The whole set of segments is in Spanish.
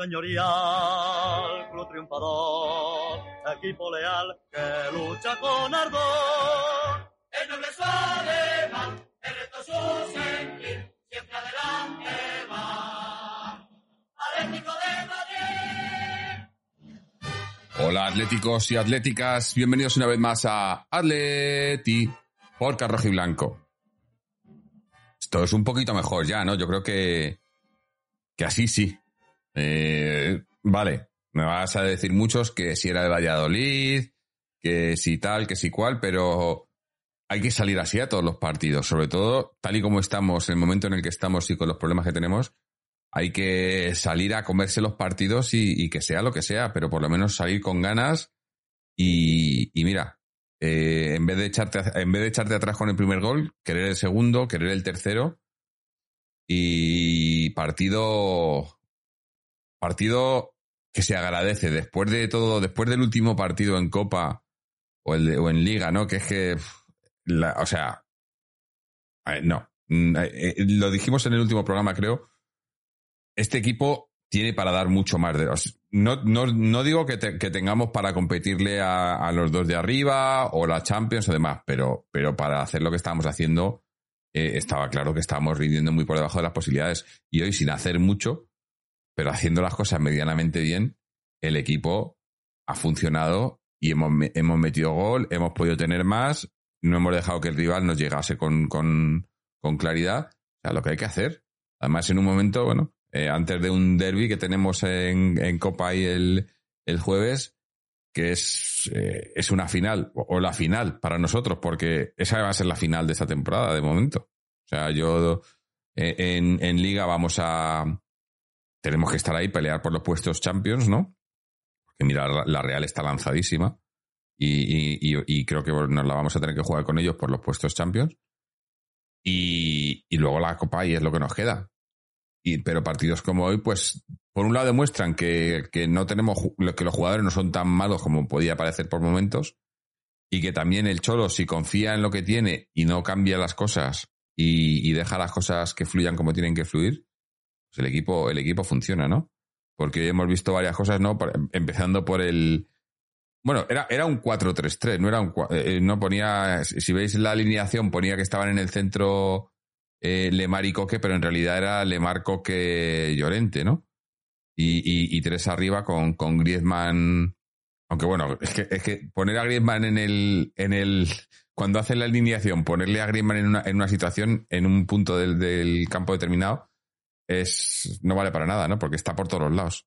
señorial, club triunfador, equipo leal que lucha con ardor. El noble es su ademán, el reto su sentir, siempre adelante va. Atlético de Madrid. Hola atléticos y atléticas, bienvenidos una vez más a Atleti por Carrojo y Blanco. Esto es un poquito mejor ya, ¿no? Yo creo que, que así sí. Eh, vale, me vas a decir muchos que si era de Valladolid, que si tal, que si cual, pero hay que salir así a todos los partidos, sobre todo tal y como estamos, en el momento en el que estamos y con los problemas que tenemos, hay que salir a comerse los partidos y, que sea lo que sea, pero por lo menos salir con ganas y, y mira, eh, en, vez de echarte, en vez de echarte atrás con el primer gol, querer el segundo, querer el tercero y partido, partido que se agradece después de todo, después del último partido en Copa o, el de- o en Liga, ¿no? Que es que, la- o sea, no, Mm, eh, eh, lo dijimos en el último programa, creo, este equipo tiene para dar mucho más de... No, no, no digo que, te- que tengamos para competirle a, a los dos de arriba o la Champions o demás, pero, pero para hacer lo que estábamos haciendo eh, estaba claro que estábamos rindiendo muy por debajo de las posibilidades. Y hoy, sin hacer mucho, pero haciendo las cosas medianamente bien, el equipo ha funcionado y hemos, hemos metido gol, hemos podido tener más, no hemos dejado que el rival nos llegase con, con, claridad. O sea, lo que hay que hacer. Además, en un momento, bueno, eh, antes de un derby que tenemos en, en Copa ahí el, el jueves, que es, eh, es una final, o, o la final para nosotros, porque esa va a ser la final de esta temporada, de momento. O sea, yo eh, en, en Liga vamos a. Tenemos que estar ahí, pelear por los puestos Champions, ¿no? Porque mira, la, Real está lanzadísima y, y- y- creo que nos la vamos a tener que jugar con ellos por los puestos Champions. Y, luego la Copa y es lo que nos queda. Y, pero partidos como hoy, pues, por un lado demuestran que, no tenemos, que los jugadores no son tan malos como podía parecer por momentos, y que también el Cholo, si confía en lo que tiene y no cambia las cosas y, deja las cosas que fluyan como tienen que fluir, el equipo, el equipo funciona, ¿no? Porque hemos visto varias cosas, ¿no? Empezando por el. Bueno, era, era un 4-3-3, no era un. eh, no ponía. Si veis la alineación, ponía que estaban en el centro eh, Lemar y Coque, pero en realidad era Lemar, Coque, Llorente, ¿no? Y, y, y tres arriba con, con Griezmann. Aunque bueno, es que, es que poner a Griezmann en el, en el. Cuando hace la alineación, ponerle a Griezmann en una, en una situación, en un punto del campo determinado, es. no vale para nada, ¿no? Porque está por todos los lados.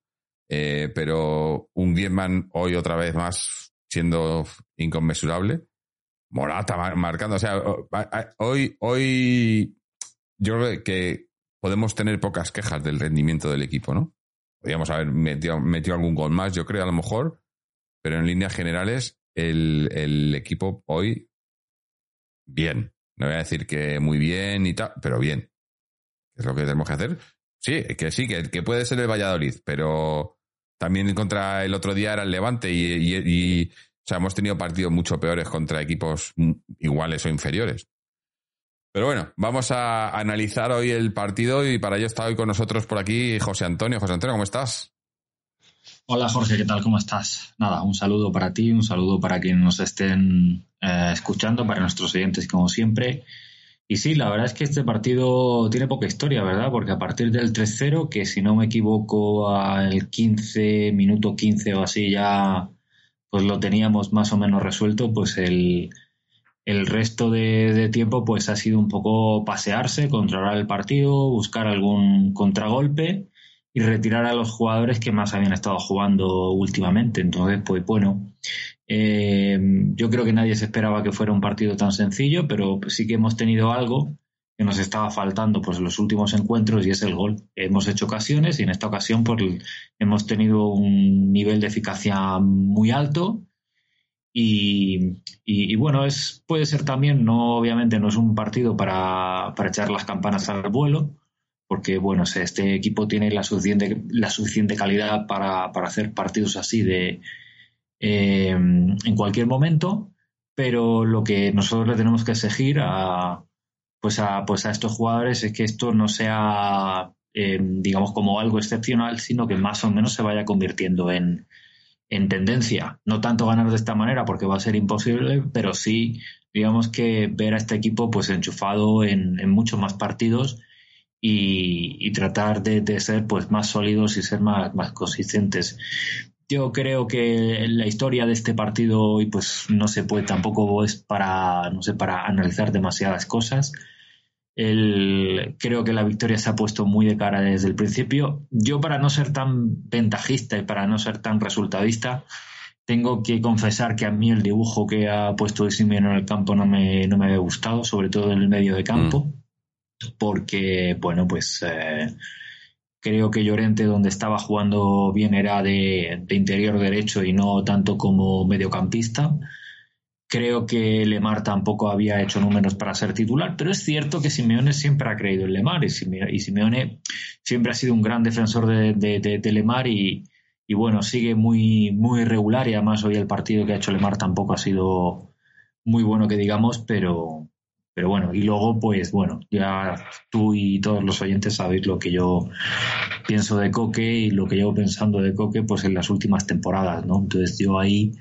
Eh, pero un Griezmann hoy otra vez más siendo inconmensurable. Morata mar- marcando. O sea, hoy, hoy yo creo que podemos tener pocas quejas del rendimiento del equipo, ¿no? Podríamos haber metido, metido algún gol más, yo creo, a lo mejor, pero en líneas generales, el, el equipo hoy, bien. No voy a decir que muy bien y tal, pero bien. Es lo que tenemos que hacer. Sí, que sí, que, puede ser el Valladolid, pero también contra el otro día era el Levante y, hemos tenido partidos mucho peores contra equipos iguales o inferiores. Pero bueno, vamos a analizar hoy el partido y para ello está hoy con nosotros por aquí José Antonio. José Antonio, ¿cómo estás? Hola Jorge, ¿qué tal? ¿Cómo estás? Nada, un saludo para ti, un saludo para quienes nos estén eh, escuchando, para nuestros oyentes como siempre. Y sí, la verdad es que este partido tiene poca historia, ¿verdad? Porque a partir del 3-0, que si no me equivoco al 15, minuto 15 o así ya pues lo teníamos más o menos resuelto, pues el, el resto de, tiempo pues ha sido un poco pasearse, controlar el partido, buscar algún contragolpe y retirar a los jugadores que más habían estado jugando últimamente. Entonces, pues bueno, eh, yo creo que nadie se esperaba que fuera un partido tan sencillo, pero sí que hemos tenido algo que nos estaba faltando pues en los últimos encuentros y es el gol. Hemos hecho ocasiones y en esta ocasión pues hemos tenido un nivel de eficacia muy alto. Y, y, bueno, es, puede ser también, no, obviamente no es un partido para, para echar las campanas al vuelo, porque bueno, este equipo tiene la suficiente, la suficiente calidad para, para hacer partidos así de eh, en cualquier momento, pero lo que nosotros le tenemos que exigir a pues a pues a estos jugadores es que esto no sea eh, digamos como algo excepcional, sino que más o menos se vaya convirtiendo en, en tendencia. No tanto ganar de esta manera porque va a ser imposible, pero sí digamos que ver a este equipo pues enchufado en, muchos más partidos y, y tratar de, de, ser pues más sólidos y ser más, más consistentes. Yo creo que la historia de este partido hoy pues no se puede tampoco es para no sé para analizar demasiadas cosas. El, creo que la victoria se ha puesto muy de cara desde el principio. Yo para no ser tan ventajista y para no ser tan resultadista, tengo que confesar que a mí el dibujo que ha puesto Simeone en el campo no me, no me había gustado, sobre todo en el medio de campo. Mm porque, bueno, pues eh, creo que Llorente donde estaba jugando bien era de, interior derecho y no tanto como mediocampista. Creo que Lemar tampoco había hecho números para ser titular, pero es cierto que Simeone siempre ha creído en Lemar y Simeone, siempre ha sido un gran defensor de, de, de Lemar y, y, bueno, sigue muy, muy irregular y además hoy el partido que ha hecho Lemar tampoco ha sido muy bueno que digamos, pero, pero bueno, y luego, pues bueno, ya tú y todos los oyentes sabéis lo que yo pienso de Coque y lo que llevo pensando de Coque, pues en las últimas temporadas, ¿no? Entonces yo ahí,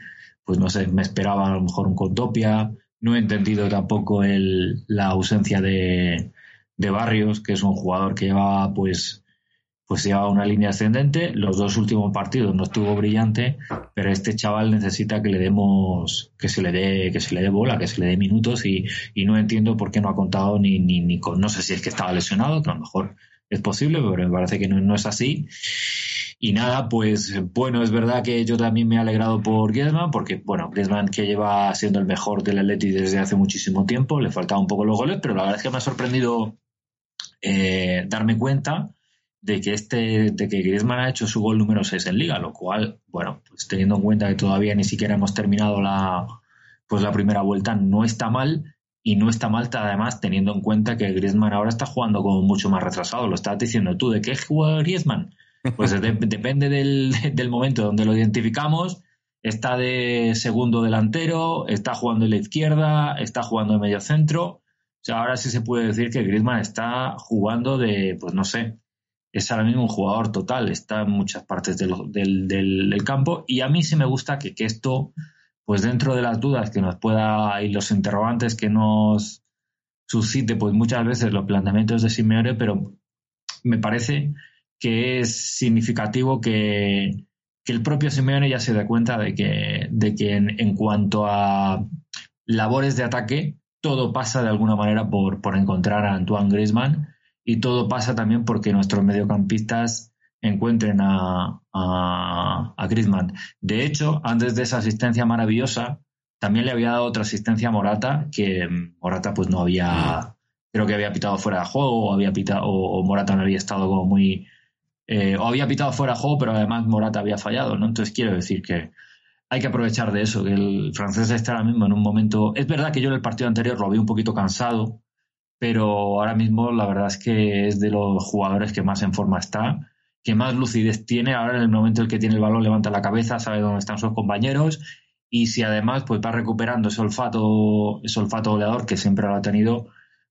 pues no sé, me esperaba a lo mejor un Contopia, no he entendido tampoco el, la ausencia de, de Barrios, que es un jugador que lleva pues pues lleva una línea ascendente. Los dos últimos partidos no estuvo brillante, pero este chaval necesita que le demos, que se le dé, que se le dé bola, que se le dé minutos y, y no entiendo por qué no ha contado ni, ni, ni con, no sé si es que estaba lesionado, que a lo mejor es posible, pero me parece que no, no es así. Y nada, pues bueno, es verdad que yo también me he alegrado por Griezmann, porque bueno, Griezmann que lleva siendo el mejor del Atleti desde hace muchísimo tiempo, le faltaban un poco los goles, pero la verdad es que me ha sorprendido eh, darme cuenta de que este, de que Griezmann ha hecho su gol número 6 en liga, lo cual, bueno, pues teniendo en cuenta que todavía ni siquiera hemos terminado la, pues la primera vuelta, no está mal, y no está mal además teniendo en cuenta que Griezmann ahora está jugando como mucho más retrasado, lo estás diciendo tú, ¿de qué juega Griezmann? Pues de, depende del, del momento donde lo identificamos, está de segundo delantero, está jugando en la izquierda, está jugando de medio centro, ahora sí se puede decir que Griezmann está jugando de, pues no sé, es ahora mismo un jugador total, está en muchas partes del, del, campo y a mí sí me gusta que, que, esto, pues dentro de las dudas que nos pueda y los interrogantes que nos suscite, pues muchas veces los planteamientos de Simeone, pero me parece que es significativo que, que el propio Simeone ya se dé cuenta de que, de que en, en cuanto a labores de ataque, todo pasa de alguna manera por, por encontrar a Antoine Griezmann y todo pasa también porque nuestros mediocampistas encuentren a, a, Griezmann. De hecho, antes de esa asistencia maravillosa, también le había dado otra asistencia a Morata, que Morata pues no había, creo que había pitado fuera de juego, o había pitado, o, o Morata no había estado como muy, eh, o había pitado fuera de juego, pero además Morata había fallado, ¿no? Entonces quiero decir que hay que aprovechar de eso, que el francés está ahora mismo en un momento, es verdad que yo en el partido anterior lo vi un poquito cansado, pero ahora mismo la verdad es que es de los jugadores que más en forma está, que más lucidez tiene. Ahora en el momento en el que tiene el balón levanta la cabeza, sabe dónde están sus compañeros y si además pues va recuperando ese olfato, ese olfato goleador que siempre lo ha tenido,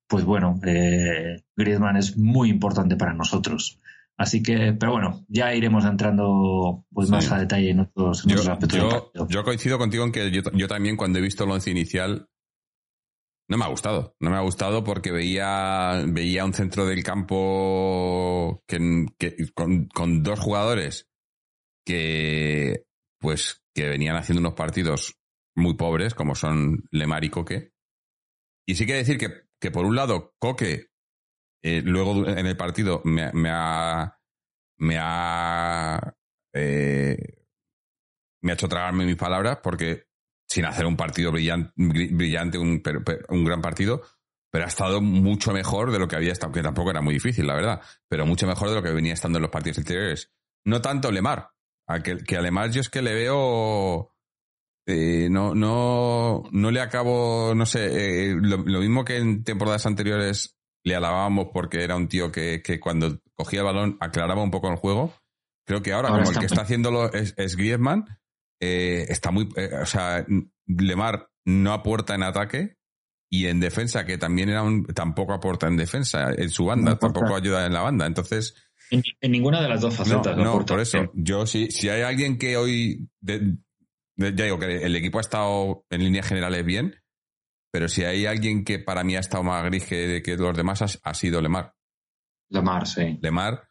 pues bueno, eh, Griezmann es muy importante para nosotros. Así que, pero bueno, ya iremos entrando pues Sí. más a detalle en otros, en otros Yo, aspectos yo coincido contigo en que yo, yo también cuando he visto el once inicial no me ha gustado. No me ha gustado porque veía, veía un centro del campo que, con, con dos jugadores que pues que venían haciendo unos partidos muy pobres, como son Lemar y Coque. Y sí que decir que, que por un lado, Coque eh, luego en el partido me, me ha me ha eh, me ha hecho tragarme mis palabras porque sin hacer un partido brillan- bri- brillante, un, un gran partido, pero ha estado mucho mejor de lo que había estado, que tampoco era muy difícil, la verdad, pero mucho mejor de lo que venía estando en los partidos anteriores. No tanto Lemar, a que, que a Lemar yo es que le veo... eh, no, no, no le acabo, no sé, eh, lo, lo mismo que en temporadas anteriores le alabábamos porque era un tío que, que cuando cogía el balón aclaraba un poco el juego. Creo que ahora, Ahora como el que está haciéndolo es, es Griezmann, eh, está muy. eh, o sea, Lemar no aporta en ataque y en defensa, que también era un, tampoco aporta en defensa, en su banda, No tampoco ayuda en la banda. Entonces, En, en ninguna de las dos no, facetas. no, aporta. por eso. Yo, si, si hay alguien que hoy. de- de- ya digo que el equipo ha estado en líneas generales bien, pero si hay alguien que para mí ha estado más gris que, que los demás, ha, ha sido Lemar. Lamar, sí. Lemar,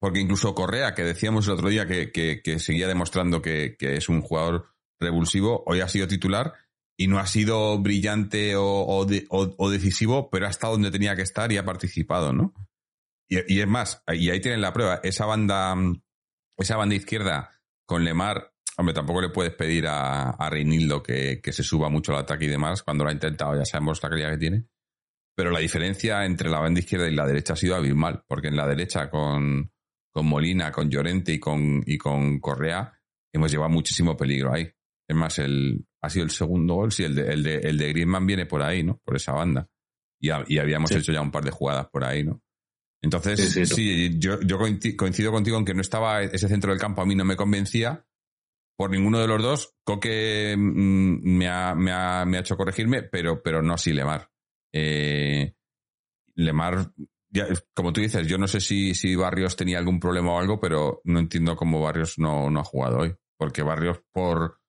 porque incluso Correa, que decíamos el otro día que, que- seguía demostrando que, es un jugador revulsivo, hoy ha sido titular y no ha sido brillante o, o de- o- o decisivo, pero ha estado donde tenía que estar y ha participado, ¿no? Y, y es más, y ahí tienen la prueba, esa banda, esa banda izquierda con Lemar, hombre, tampoco le puedes pedir a, a Reinildo que, que se suba mucho al ataque y demás, cuando lo ha intentado ya sabemos la calidad que tiene. Pero la diferencia entre la banda izquierda y la derecha ha sido abismal, porque en la derecha con, con Molina, con Llorente y con, y con Correa hemos llevado muchísimo peligro ahí. Es más, el, ha sido el segundo gol, sí, el de, el de, el de Griezmann viene por ahí, ¿no? Por esa banda. Y, y habíamos Sí. hecho ya un par de jugadas por ahí, ¿no? Entonces, Sí, sí, sí, yo, yo coinci- coincido contigo en que no estaba ese centro del campo, a mí no me convencía por ninguno de los dos. Coque mm, me ha, me ha, me ha hecho corregirme, pero, pero no así Lemar. Eh, Lemar, ya, como tú dices, yo no sé si, si Barrios tenía algún problema o algo, pero no entiendo cómo Barrios no, no ha jugado hoy. Porque Barrios por,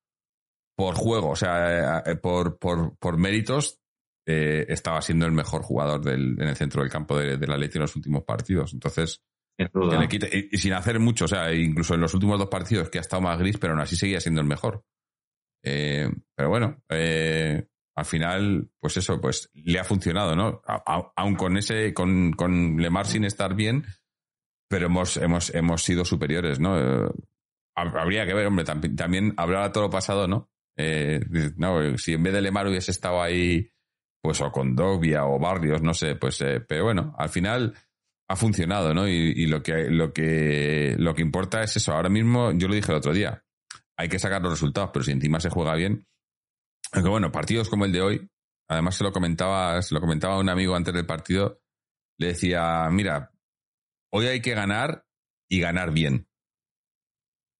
por juego, o sea, eh, por, por, por méritos, eh, estaba siendo el mejor jugador del, en el centro del campo de, de la Leti en los últimos partidos. Entonces, Sin que duda. le quite- y, y sin hacer mucho, o sea, incluso en los últimos dos partidos que ha estado más gris, pero aún así seguía siendo el mejor. Eh, pero bueno, eh, al final, pues eso, pues le ha funcionado, ¿no? A- a- aun con ese, con, con Lemar sin estar bien, pero hemos, hemos, hemos sido superiores, ¿no? Eh, hab- habría que ver, hombre, tam- también hablar a todo lo pasado, ¿no? Eh, no, si en vez de Lemar hubiese estado ahí, pues o con Dogbia o Barrios, no sé, pues, eh, pero bueno, al final ha funcionado, ¿no? Y, y lo que lo que lo que importa es eso. Ahora mismo, yo lo dije el otro día, hay que sacar los resultados, pero si encima se juega bien, aunque bueno, partidos como el de hoy, además se lo comentaba, se lo comentaba un amigo antes del partido, le decía, mira, hoy hay que ganar y ganar bien.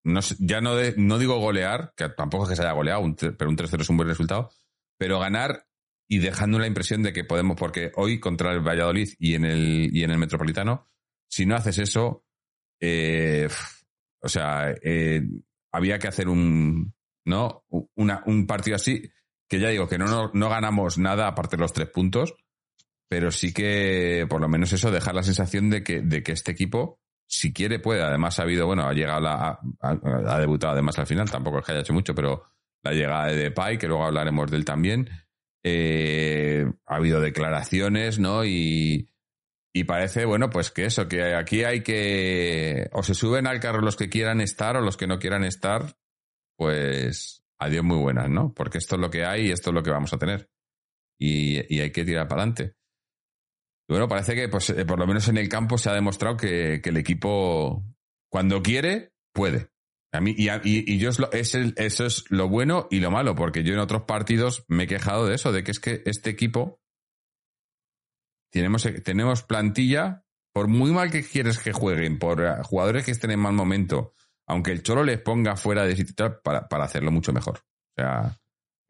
No, ya no, de- no digo golear, que tampoco es que se haya goleado, pero un 3-0 es un buen resultado, pero ganar y dejando la impresión de que podemos, porque hoy contra el Valladolid y en el, y en el Metropolitano, si no haces eso, eh, o sea, eh, había que hacer un, ¿no? Una- un partido así, que ya digo que no, no, ganamos nada aparte de los tres puntos, pero sí que por lo menos eso, dejar la sensación de que, de que este equipo, si quiere, puede. Además ha habido, bueno, ha llegado la, ha, ha debutado además al final, tampoco es que haya hecho mucho, pero la llegada de Depay, que luego hablaremos de él también. Eh, ha habido declaraciones, ¿no? Y, y parece, bueno, pues que eso, que aquí hay que. O se suben al carro los que quieran estar o los que no quieran estar, pues adiós muy buenas, ¿no? Porque esto es lo que hay y esto es lo que vamos a tener. Y, hay que tirar para adelante. Bueno, parece que, pues, eh, por lo menos en el campo se ha demostrado que, el equipo, cuando quiere, puede. A mí, y, yo es lo- es el- eso es lo bueno y lo malo, porque yo en otros partidos me he quejado de eso, de que es que este equipo tenemos, tenemos plantilla, por muy mal que quieres que jueguen, por eh, jugadores que estén en mal momento, aunque el Cholo les ponga fuera de sitio para, para hacerlo mucho mejor. O sea,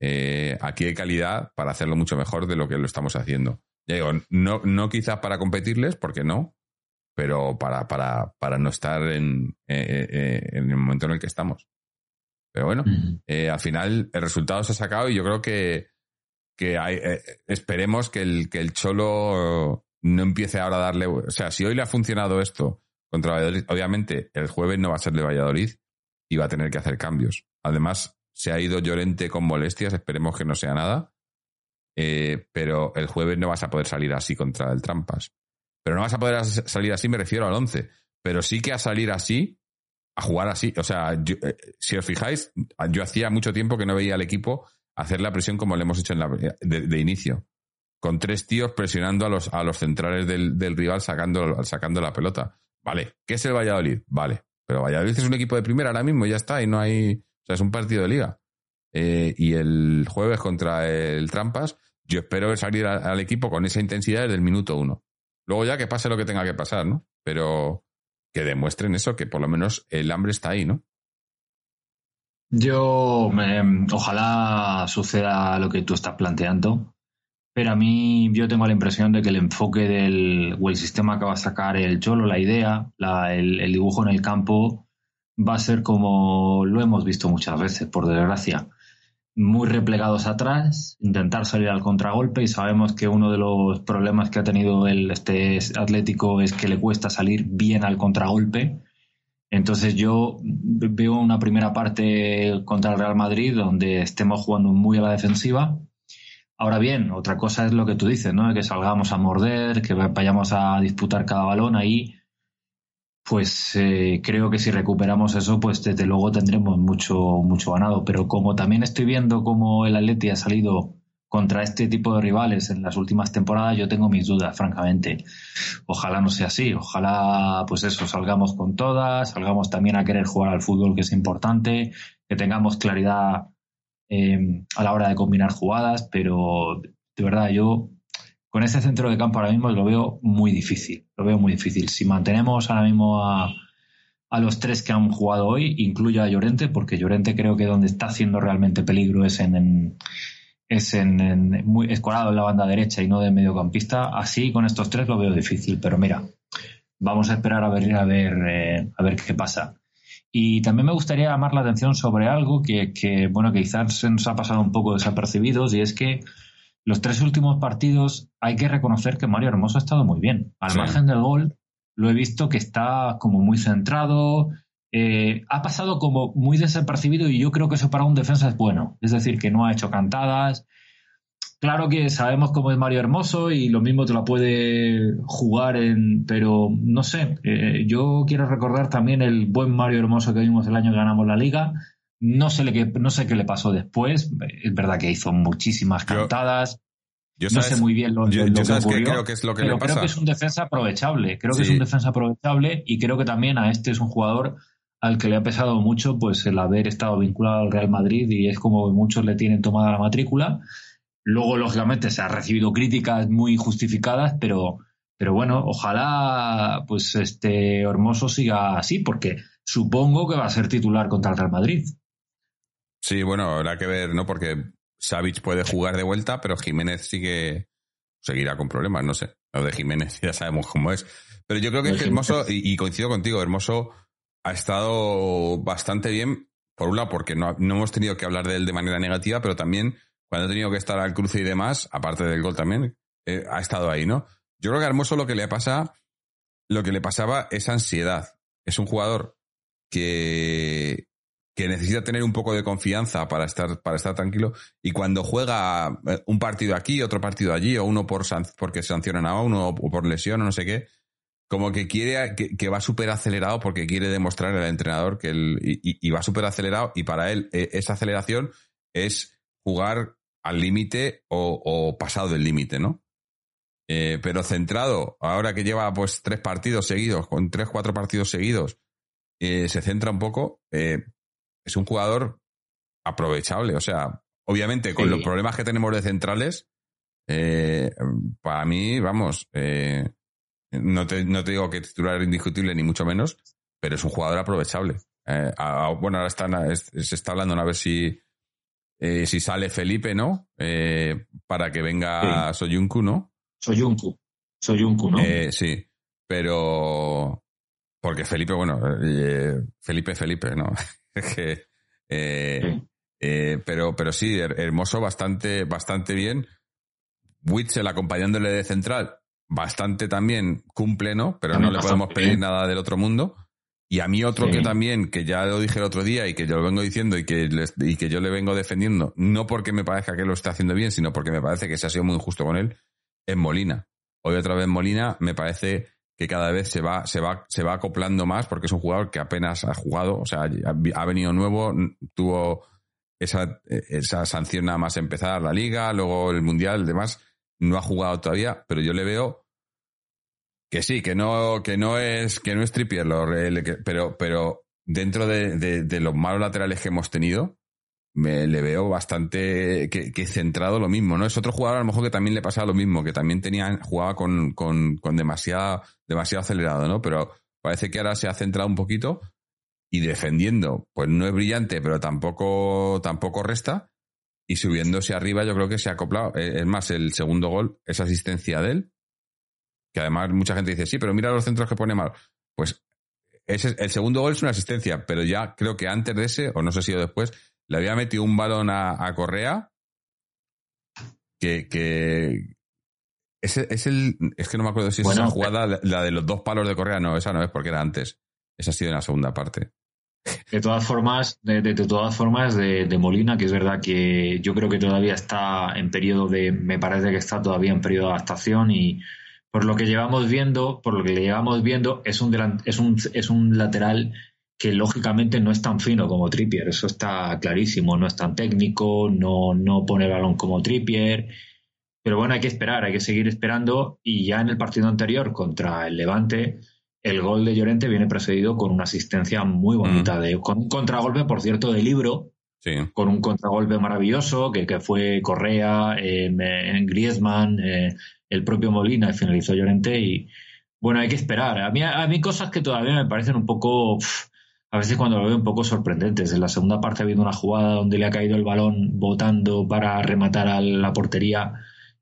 eh, aquí hay calidad para hacerlo mucho mejor de lo que lo estamos haciendo. Ya digo, no, no quizás para competirles, porque no, pero para, para, para no estar en, eh, eh, en el momento en el que estamos. Pero bueno, al final el resultado se ha sacado y yo creo que, que hay, esperemos que el, que el Cholo no empiece ahora a darle... O sea, si hoy le ha funcionado esto contra Valladolid, obviamente el jueves no va a ser de Valladolid y va a tener que hacer cambios. Además, se ha ido Llorente con molestias, esperemos que no sea nada. Eh, pero el jueves no vas a poder salir así contra el Trampas. Pero no vas a poder salir así, me refiero al 11. Pero sí que a salir así, a jugar así. O sea, yo- eh, si os fijáis, yo hacía mucho tiempo que no veía al equipo hacer la presión como le hemos hecho en la, de, de inicio. Con tres tíos presionando a los, a los centrales del, del rival sacando, sacando la pelota. Vale, ¿qué es el Valladolid? Vale, pero Valladolid es un equipo de primera ahora mismo, ya está, y no hay. O sea, es un partido de liga. Eh, y el jueves contra el Trampas, yo espero salir al equipo con esa intensidad desde el minuto uno. Luego ya que pase lo que tenga que pasar, ¿no? Pero que demuestren eso, que por lo menos el hambre está ahí, ¿no? Yo, me- ojalá suceda lo que tú estás planteando, pero a mí yo tengo la impresión de que el enfoque del, o el sistema que va a sacar el Cholo, la idea, el, el dibujo en el campo, va a ser como lo hemos visto muchas veces, por desgracia. Muy replegados atrás, intentar salir al contragolpe y sabemos que uno de los problemas que ha tenido el, este Atlético es que le cuesta salir bien al contragolpe. Entonces yo veo una primera parte contra el Real Madrid donde estemos jugando muy a la defensiva. Ahora bien, otra cosa es lo que tú dices, ¿no? Que salgamos a morder, que vayamos a disputar cada balón ahí. Pues eh, creo que si recuperamos eso, pues desde luego tendremos mucho, mucho ganado. Pero como también estoy viendo cómo el Atleti ha salido contra este tipo de rivales en las últimas temporadas, yo tengo mis dudas, francamente. Ojalá no sea así, ojalá pues eso, salgamos con todas, salgamos también a querer jugar al fútbol que es importante, que tengamos claridad eh, a la hora de combinar jugadas, pero de verdad yo con ese centro de campo ahora mismo lo veo muy difícil, lo veo muy difícil. Si mantenemos ahora mismo a, a los tres que han jugado hoy, incluyo a Llorente, porque Llorente creo que donde está haciendo realmente peligro es en, es en, en- muy escorado en la banda derecha y no de mediocampista. Así con estos tres lo veo difícil, pero mira, vamos a esperar a ver a ver eh, a ver qué pasa. Y también me gustaría llamar la atención sobre algo que, que, bueno que quizás se nos ha pasado un poco desapercibidos y es que los tres últimos partidos hay que reconocer que Mario Hermoso ha estado muy bien. Al Sí. margen del gol, lo he visto que está como muy centrado, eh, ha pasado como muy desapercibido y yo creo que eso para un defensa es bueno. Es decir, que no ha hecho cantadas. Claro que sabemos cómo es Mario Hermoso y lo mismo te la puede jugar en, pero no sé, eh, yo quiero recordar también el buen Mario Hermoso que vimos el año que ganamos la liga. No sé, le, qué- no sé qué le pasó después. Es verdad que hizo muchísimas Yo- cantadas. Yo no sabes- sé muy bien lo, yo- lo yo que sabes que ocurrió. creo que es lo que pero le creo pasa. que es un defensa aprovechable. Creo que es Sí. un defensa aprovechable y creo que también a este es un jugador al que le ha pesado mucho pues el haber estado vinculado al Real Madrid y es como muchos le tienen tomada la matrícula. Luego, lógicamente, se ha recibido críticas muy justificadas, pero, pero bueno, ojalá pues este Hermoso siga así, porque supongo que va a ser titular contra el Real Madrid. Sí, bueno, habrá que ver, ¿no? Porque Savic puede jugar de vuelta, pero Jiménez sigue seguirá con problemas, no sé. Lo de Jiménez ya sabemos cómo es. Pero yo creo que es que Hermoso, y, y coincido contigo, Hermoso ha estado bastante bien, por un lado, porque no, no hemos tenido que hablar de él de manera negativa, pero también cuando ha tenido que estar al cruce y demás, aparte del gol también, eh, ha estado ahí, ¿no? Yo creo que a Hermoso lo que le pasa, lo que le pasaba es ansiedad. Es un jugador que, que necesita tener un poco de confianza para estar, para estar tranquilo. Y cuando juega eh, un partido aquí, otro partido allí, o uno por san- porque sancionan a uno, o por lesión, o no sé qué, como que quiere, que, va súper acelerado porque quiere demostrar al entrenador que él, y, y- y va súper acelerado, y para él eh, esa aceleración es jugar al límite o, o pasado del límite, ¿no? Eh, pero centrado, ahora que lleva pues tres partidos seguidos, con tres, cuatro partidos seguidos, eh, se centra un poco, eh, es un jugador aprovechable. O sea, obviamente con Sí. los problemas que tenemos de centrales, para mí, vamos, no, te, no te digo que titular indiscutible ni mucho menos, pero es un jugador aprovechable. A- a- bueno, ahora están, es- se está hablando a ver si, eh, si sale Felipe, ¿no? Eh, para que venga Soyuncu, ¿no? Soyuncu. Soyuncu, ¿no? Eh, sí, pero porque Felipe, bueno, eh, Felipe, Felipe, ¿no? Es que, eh, Sí. eh, pero, pero sí, her- hermoso, bastante, bastante bien. Witzel acompañándole de central, bastante también cumple, ¿no? Pero También no le podemos pedir bien. nada del otro mundo. Y a mí otro Sí. que también, que ya lo dije el otro día y que yo lo vengo diciendo y que, les- y que yo le vengo defendiendo, no porque me parezca que lo está haciendo bien, sino porque me parece que se ha sido muy injusto con él, es Molina. Hoy otra vez Molina me parece que cada vez se va, se va, se va acoplando más porque es un jugador que apenas ha jugado, o sea, ha venido nuevo, tuvo esa, esa sanción nada más empezar la liga, luego el mundial, demás, no ha jugado todavía, pero yo le veo que sí, que no, que no es, que no es Trippier, pero, pero dentro de, de- los malos laterales que hemos tenido, me le veo bastante que, centrado lo mismo, ¿no? Es otro jugador a lo mejor que también le pasaba lo mismo, que también tenía, jugaba con, con, con demasiada, demasiado acelerado, ¿no? Pero parece que ahora se ha centrado un poquito y defendiendo, pues no es brillante, pero tampoco, tampoco resta. Y subiéndose arriba, yo creo que se ha acoplado. Es más, el segundo gol es asistencia de él. Que además mucha gente dice, sí, pero mira los centros que pone mal. Pues ese, el segundo gol es una asistencia, pero ya creo que antes de ese, o no sé si después, le había metido un balón a, a Correa que, que ese, es el es que no me acuerdo si es Bueno, esa jugada la, la de los dos palos de Correa no esa no es porque era antes esa ha sido en la segunda parte De todas formas, de, de- de todas formas, de, de Molina, que es verdad que yo creo que todavía está en periodo de, me parece que está todavía en periodo de adaptación y por lo que llevamos viendo, por lo que le llevamos viendo, es un delan- es un, es un lateral que lógicamente no es tan fino como Trippier, eso está clarísimo, no es tan técnico, no, no pone el balón como Trippier, pero bueno, hay que esperar, hay que seguir esperando y ya en el partido anterior contra el Levante, el gol de Llorente viene precedido con una asistencia muy bonita, de, con un contragolpe, por cierto, de libro, sí con un contragolpe maravilloso, que, que fue Correa, eh, Griezmann, eh, el propio Molina, y finalizó Llorente. Y bueno, hay que esperar. A mí, a mí cosas que todavía me parecen un poco, a veces cuando lo veo un poco sorprendentes. En la segunda parte ha habido una jugada donde le ha caído el balón botando para rematar a la portería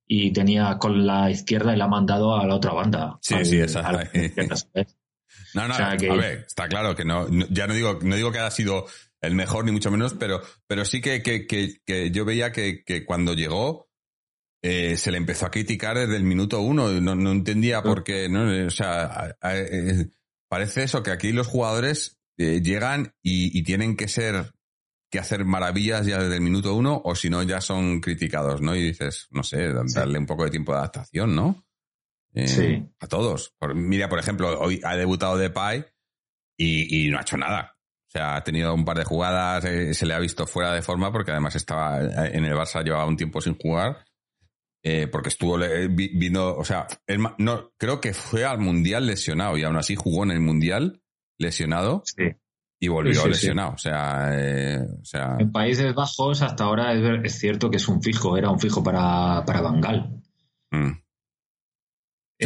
y tenía con la izquierda y la ha mandado a la otra banda. Sí, al- sí, no no O sea que- a ver está claro que no, no- ya no digo no digo que haya sido el mejor ni mucho menos pero pero sí que que, que, que yo veía que, que cuando llegó eh, se le empezó a criticar desde el minuto uno no, no entendía por qué no o sea a- a- eh, parece eso que aquí los jugadores eh, llegan y, y tienen que ser que hacer maravillas ya desde el minuto uno o si no ya son criticados, ¿no? Y dices, no sé, darle un poco de tiempo de adaptación, ¿no? Sí. A todos. Por- mira, por ejemplo, hoy ha debutado Depay y, y no ha hecho nada. O sea, ha tenido un par de jugadas, eh, se le ha visto fuera de forma porque además estaba eh, en el Barça, llevaba un tiempo sin jugar. eh, porque estuvo vi- vino, o sea, el no, creo que fue al Mundial lesionado y aún así jugó en el Mundial lesionado Sí. y volvió Sí, sí, sí. lesionado. O sea, eh, o sea, En Países Bajos hasta ahora es, es cierto que es un fijo, era un fijo para, para Bangal. mm.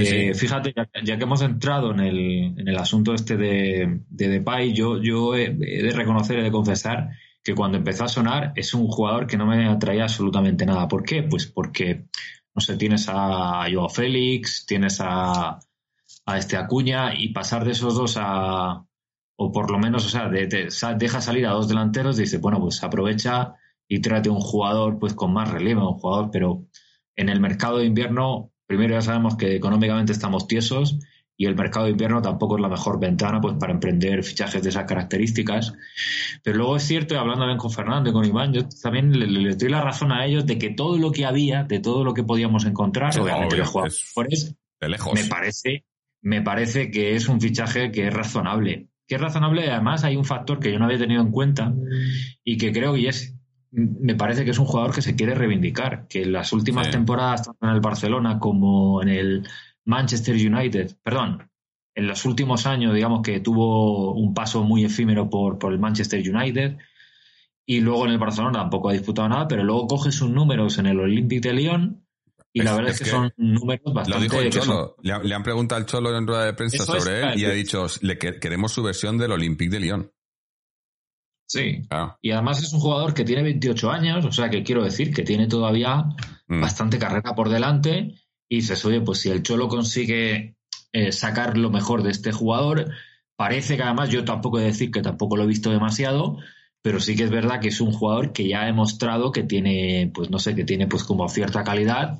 Eh. Fíjate, ya, que hemos entrado en el, en el asunto este de, de Depay, yo, yo he, de reconocer, he de confesar que cuando empezó a sonar es un jugador que no me atraía absolutamente nada. ¿Por qué? Pues porque, no sé, tienes a Joao Félix, tienes a, a este Acuña y pasar de esos dos a, o por lo menos, o sea, de- de- deja salir a dos delanteros, dice, bueno, pues aprovecha y trate un jugador pues con más relevo, un jugador, pero en el mercado de invierno, primero ya sabemos que económicamente estamos tiesos y el mercado de invierno tampoco es la mejor ventana pues para emprender fichajes de esas características. Pero luego es cierto, y hablando también con Fernando y con Iván, yo también le- le- les doy la razón a ellos de que todo lo que había, de todo lo que podíamos encontrar, Sí, obviamente obvio, los jugadores, de lejos. me parece, me parece que es un fichaje que es razonable. Que es razonable además hay un factor que yo no había tenido en cuenta y que creo que es me parece que es un jugador que se quiere reivindicar, que en las últimas Sí. temporadas, tanto en el Barcelona como en el Manchester United, perdón, en los últimos años, digamos que tuvo un paso muy efímero por, por el Manchester United y luego en el Barcelona tampoco ha disputado nada, pero luego coge sus números en el Olympique de Lyon y la verdad es es que, que son números Lo bastante... dijo el son- Cholo. Le, ha- le han preguntado al Cholo en rueda de prensa Eso sobre él y ha dicho, le que- queremos su versión del Olympique de Lyon. Sí, Claro. Y además es un jugador que tiene 28 años, o sea que quiero decir que tiene todavía Mm. bastante carrera por delante y dices, oye, pues si el Cholo consigue eh, sacar lo mejor de este jugador, parece que además yo tampoco he de decir que tampoco lo he visto demasiado, pero sí que es verdad que es un jugador que ya ha demostrado que tiene, pues no sé, que tiene pues como cierta calidad,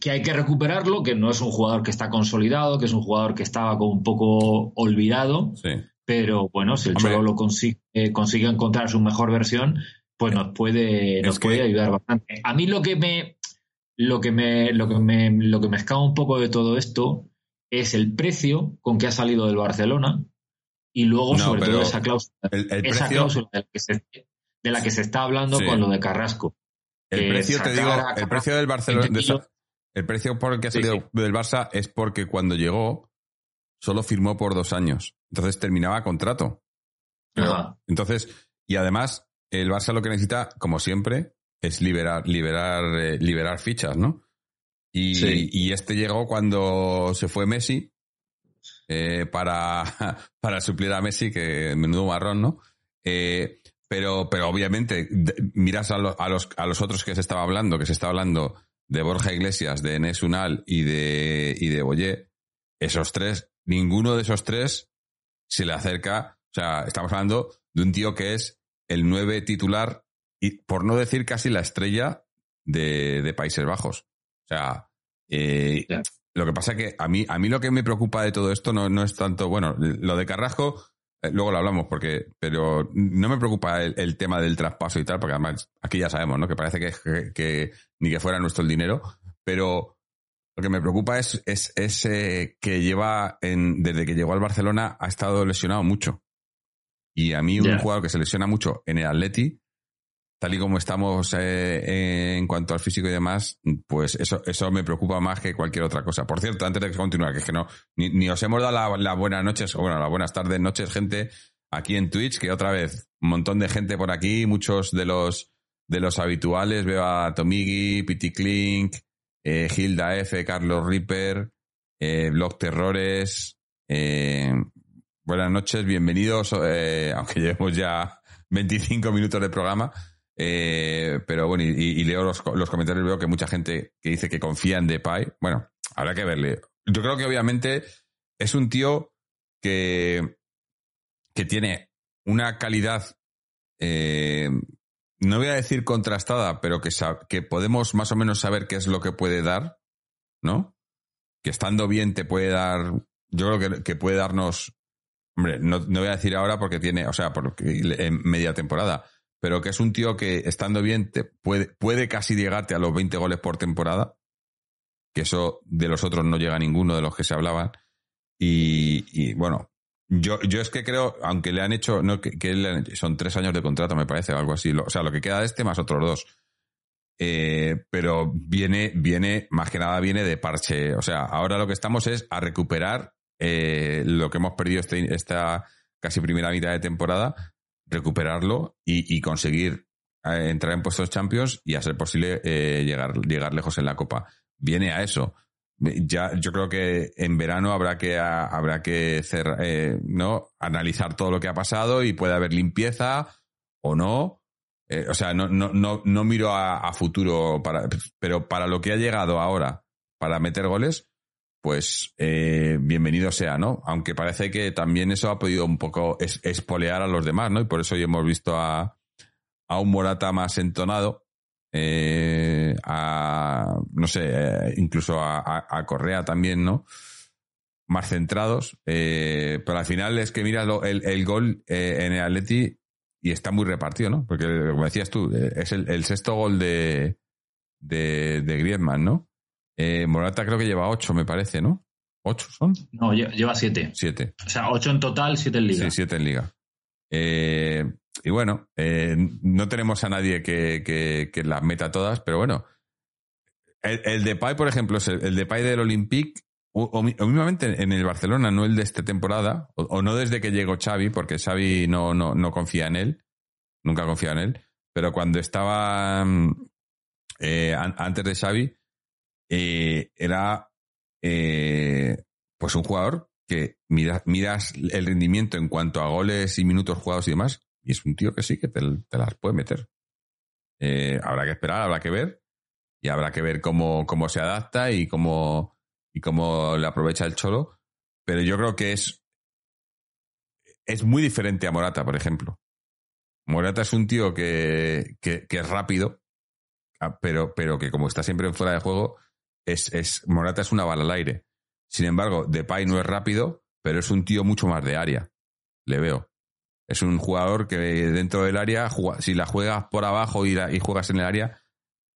que hay que recuperarlo, que no es un jugador que está consolidado, que es un jugador que estaba como un poco olvidado, Sí. Pero bueno, si el Hombre. Cholo lo consigue, eh, consigue encontrar su mejor versión, pues nos puede, Es nos que- puede ayudar bastante. A mí lo que me lo que me lo que me lo que me escapa un poco de todo esto es el precio con que ha salido del Barcelona y luego No, sobre todo esa cláusula, El, el esa precio, cláusula de la que se, de la que se está hablando Sí. con lo de Carrasco. el precio te digo, el precio del Barcelona, de el precio por el que ha Sí, salido del Barça es porque cuando llegó solo firmó por dos años. Entonces terminaba contrato. Entonces, y además, el Barça lo que necesita, como siempre, es liberar, liberar, eh, liberar fichas, ¿no? Y, Sí. y este llegó cuando se fue Messi eh, para, para suplir a Messi, que menudo marrón, ¿no? Eh, pero, pero obviamente, miras a, lo- a los, a los otros que se estaba hablando, que se está hablando de Borja Iglesias, de Enes Unal y de, y de Boyé, esos tres, ninguno de esos tres se le acerca. O sea, estamos hablando de un tío que es el nueve titular y por no decir casi la estrella de, de Países Bajos. O sea, eh, lo que pasa que a mí, a mí lo que me preocupa de todo esto no, no es tanto, bueno, lo de Carrasco, eh, luego lo hablamos, porque, pero no me preocupa el, el tema del traspaso y tal, porque además aquí ya sabemos, ¿no? Que parece que, que- que ni que fuera nuestro el dinero, pero lo que me preocupa es, es, es, eh, que lleva, en, desde que llegó al Barcelona, ha estado lesionado mucho. Y a mí un jugador que se lesiona mucho en el Atleti, tal y como estamos eh, en cuanto al físico y demás, pues eso, eso me preocupa más que cualquier otra cosa. Por cierto, antes de continuar, que es que no, ni, ni os hemos dado la- las buenas noches, o bueno, las buenas tardes, noches, gente, aquí en Twitch, que otra vez, un montón de gente por aquí, muchos de los, de los habituales, veo a Tomigi, Pity Clink, eh, Hilda F, Carlos Ripper, eh, Blog Terrores, eh, buenas noches, bienvenidos, eh, aunque llevemos ya 25 minutos de programa. Pero bueno, y, y leo los, los comentarios, veo que mucha gente que dice que confía en Depay. Bueno, habrá que verle. Yo creo que obviamente es un tío que, que tiene una calidad, eh, no voy a decir contrastada, pero que, que podemos más o menos saber qué es lo que puede dar, ¿no? Que estando bien te puede dar, yo creo que, que puede darnos, hombre, no, no voy a decir ahora porque tiene, o sea, porque en media temporada, pero que es un tío que estando bien te puede, puede casi llegarte a los 20 goles por temporada, que eso de los otros no llega a ninguno de los que se hablaban. Y, bueno, yo, yo es que creo, aunque le han hecho, no, que, son tres años de contrato, me parece, o algo así. O sea, lo que queda de este más otros dos. Eh, pero viene, viene, más que nada viene de parche. O sea, ahora lo que estamos es a recuperar eh, lo que hemos perdido este- esta casi primera mitad de temporada, recuperarlo y, y conseguir eh, entrar en puestos champions y a ser posible eh, llegar, llegar lejos en la copa. Viene a eso. Ya, yo creo que en verano habrá que a- habrá que cer- eh, no analizar todo lo que ha pasado y puede haber limpieza o no. Eh, o sea, no, no, no, no miro a, a futuro, para, pero para lo que ha llegado ahora, para meter goles, pues eh, bienvenido sea, ¿no? Aunque parece que también eso ha podido un poco es- espolear a los demás, ¿no? Y por eso hoy hemos visto a, a un Morata más entonado, eh, a, no sé, eh, incluso a, a- a Correa también, ¿no? Más centrados, eh, pero al final es que mira lo- el, el gol eh, en el Atleti y está muy repartido, ¿no? Porque, como decías tú, es el, el sexto gol de, de, de Griezmann, ¿no? Morata creo que lleva ocho, me parece, ¿no? ¿Ocho son? No, lle- lleva siete. Siete. O sea, ocho en total, siete en liga. Sí, siete en liga. Eh, y bueno, eh, no tenemos a nadie que, las meta todas, pero bueno. El, el Depay, por ejemplo, es el, el Depay del Olympique, o, en el Barcelona, no el de esta temporada, o, no desde que llegó Xavi, porque Xavi no, no, no confía en él, nunca confía en él, pero cuando estaba eh, an- antes de Xavi, era pues un jugador que mira- miras el rendimiento en cuanto a goles y minutos jugados y demás, y es un tío que sí que te, te las puede meter. Eh, habrá que esperar, habrá que ver. y habrá que ver cómo, cómo se adapta y cómo, y cómo le aprovecha el Cholo. Pero yo creo que es, es muy diferente a Morata, por ejemplo. Morata es un tío que, que, que es rápido, ah, pero, pero que como está siempre fuera de juego, es, es, Morata es una bala al aire. Sin embargo, Depay no es rápido, pero es un tío mucho más de área. Le veo. Es un jugador que dentro del área, si la juegas por abajo y, la, y juegas en el área,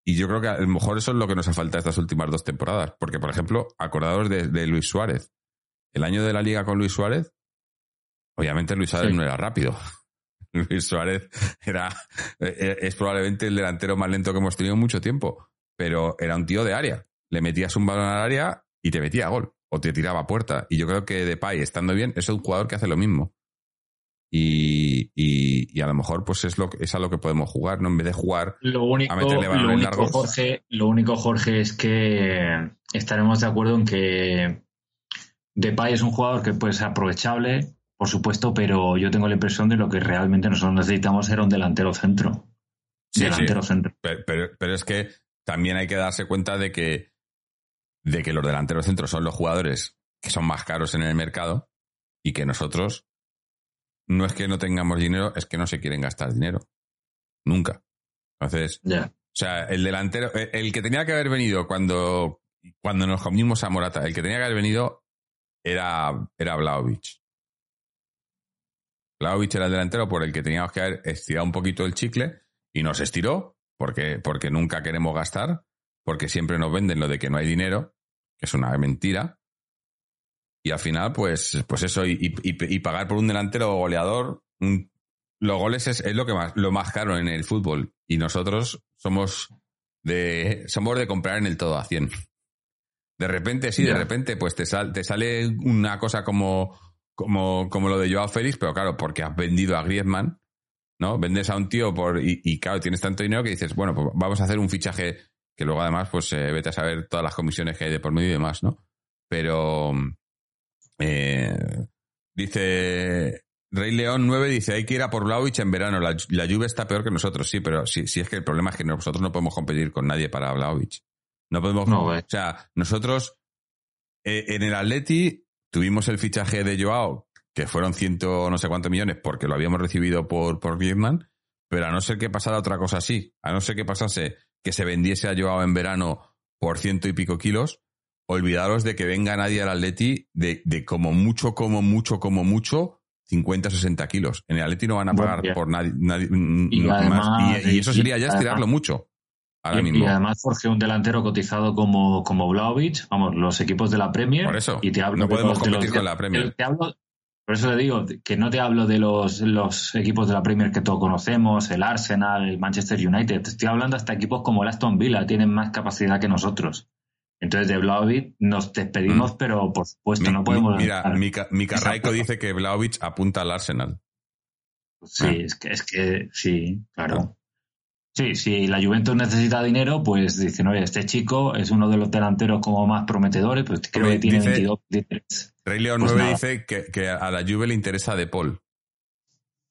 y yo creo que a lo mejor eso es lo que nos ha faltado estas últimas dos temporadas. Porque, por ejemplo, acordados de, de Luis Suárez. El año de la liga con Luis Suárez, obviamente Luis Suárez Sí. no era rápido. Luis Suárez era, eh, es probablemente el delantero más lento que hemos tenido en mucho tiempo. Pero era un tío de área. Le metías un balón al área y te metía gol. O te tiraba a puerta. Y yo creo que Depay, estando bien, es un jugador que hace lo mismo. Y, y, y a lo mejor pues es, lo, es a lo que podemos jugar, ¿no? En vez de jugar Lo único, a meterle lo único, largos. Jorge, lo único, Jorge, es que estaremos de acuerdo en que Depay es un jugador que puede ser aprovechable, por supuesto, pero yo tengo la impresión de lo que realmente nosotros necesitamos era un delantero centro. Sí, delantero sí. centro. Pero, pero, pero es que también hay que darse cuenta de que, de que los delanteros centros son los jugadores que son más caros en el mercado y que nosotros no es que no tengamos dinero, es que no se quieren gastar dinero. Nunca. Entonces, Ya. o sea, el delantero, el, el que tenía que haber venido cuando, cuando nos comimos a Morata, el que tenía que haber venido era, era Vlaovic. Vlaovic era el delantero por el que teníamos que haber estirado un poquito el chicle y nos estiró porque, porque nunca queremos gastar, porque siempre nos venden lo de que no hay dinero, que es una mentira. Y al final, pues, pues eso, y, y- y- pagar por un delantero goleador, un- los goles es, es lo que más, lo más caro en el fútbol. Y nosotros somos de, somos de comprar en el todo a 100. De repente, sí, de repente, pues te, sal- te sale una cosa como, como, como lo de Joao Félix, pero claro, porque has vendido a Griezmann, ¿no? Vendes a un tío por, y, y claro, tienes tanto dinero que dices, bueno, pues vamos a hacer un fichaje que luego además, pues eh, vete a saber todas las comisiones que hay de por medio y demás, ¿no? Pero, eh, dice, Rey León 9 dice, hay que ir a por Vlaovic en verano, la, la lluvia está peor que nosotros, sí, pero sí, sí es que el problema es que nosotros no podemos competir con nadie para Vlaovic. No podemos, No, eh. o sea, nosotros eh, en el Atleti tuvimos el fichaje de Joao, que fueron ciento no sé cuántos millones, porque lo habíamos recibido por, por Griezmann, pero a no ser que pasara otra cosa así, a no ser que pasase que se vendiese a Joao en verano por ciento y pico kilos, olvidaros de que venga nadie al Atleti de, de como mucho, como mucho, como mucho, 50 60 kilos. En el Atleti no van a pagar por nadie, nadie- Y no, además- más. Y, y eso sería ya estirarlo mucho. Ahora Y, mismo. y además, Jorge, un delantero cotizado como, como Vlaovic, vamos, los equipos de la Premier. Por eso, y te hablo no de podemos de competir los- con la Premier. te hablo- por eso le digo que no te hablo de los, los equipos de la Premier que todos conocemos, el Arsenal, el Manchester United. Te estoy hablando hasta equipos como el Aston Villa, tienen más capacidad que nosotros. Entonces, de Vlaovic nos despedimos, Mm. pero por supuesto, Mi- no podemos. mi- mira, Mika, Mika. Raiko dice que Vlaovic apunta al Arsenal. Sí, Ah. es que, es que sí, claro. Sí, si la Juventus necesita dinero, pues dicen, oye, este chico es uno de los delanteros como más prometedores, pues creo que tiene dice- 22, 23. Rey León Pues 9 nada. dice que, que a la Juve le interesa De Paul.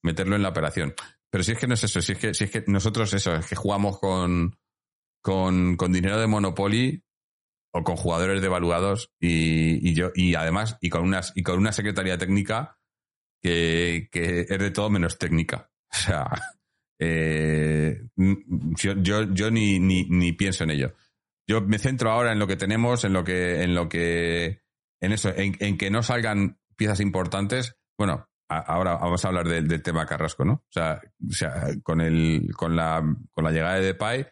Meterlo en la operación. Pero si es que no es eso, si es que, si es que nosotros eso, es que jugamos con, con, con dinero de Monopoly o con jugadores devaluados y, y yo, y además, y con unas, y con una secretaría técnica que, que es de todo menos técnica. O sea, eh, mm, yo, yo, yo ni, ni, ni pienso en ello. Yo me centro ahora en lo que tenemos, en lo que, en lo que, en eso, en, que no salgan piezas importantes. Bueno, ahora vamos a hablar del, tema Carrasco, ¿no? O sea, con el, con la, con la llegada de Depay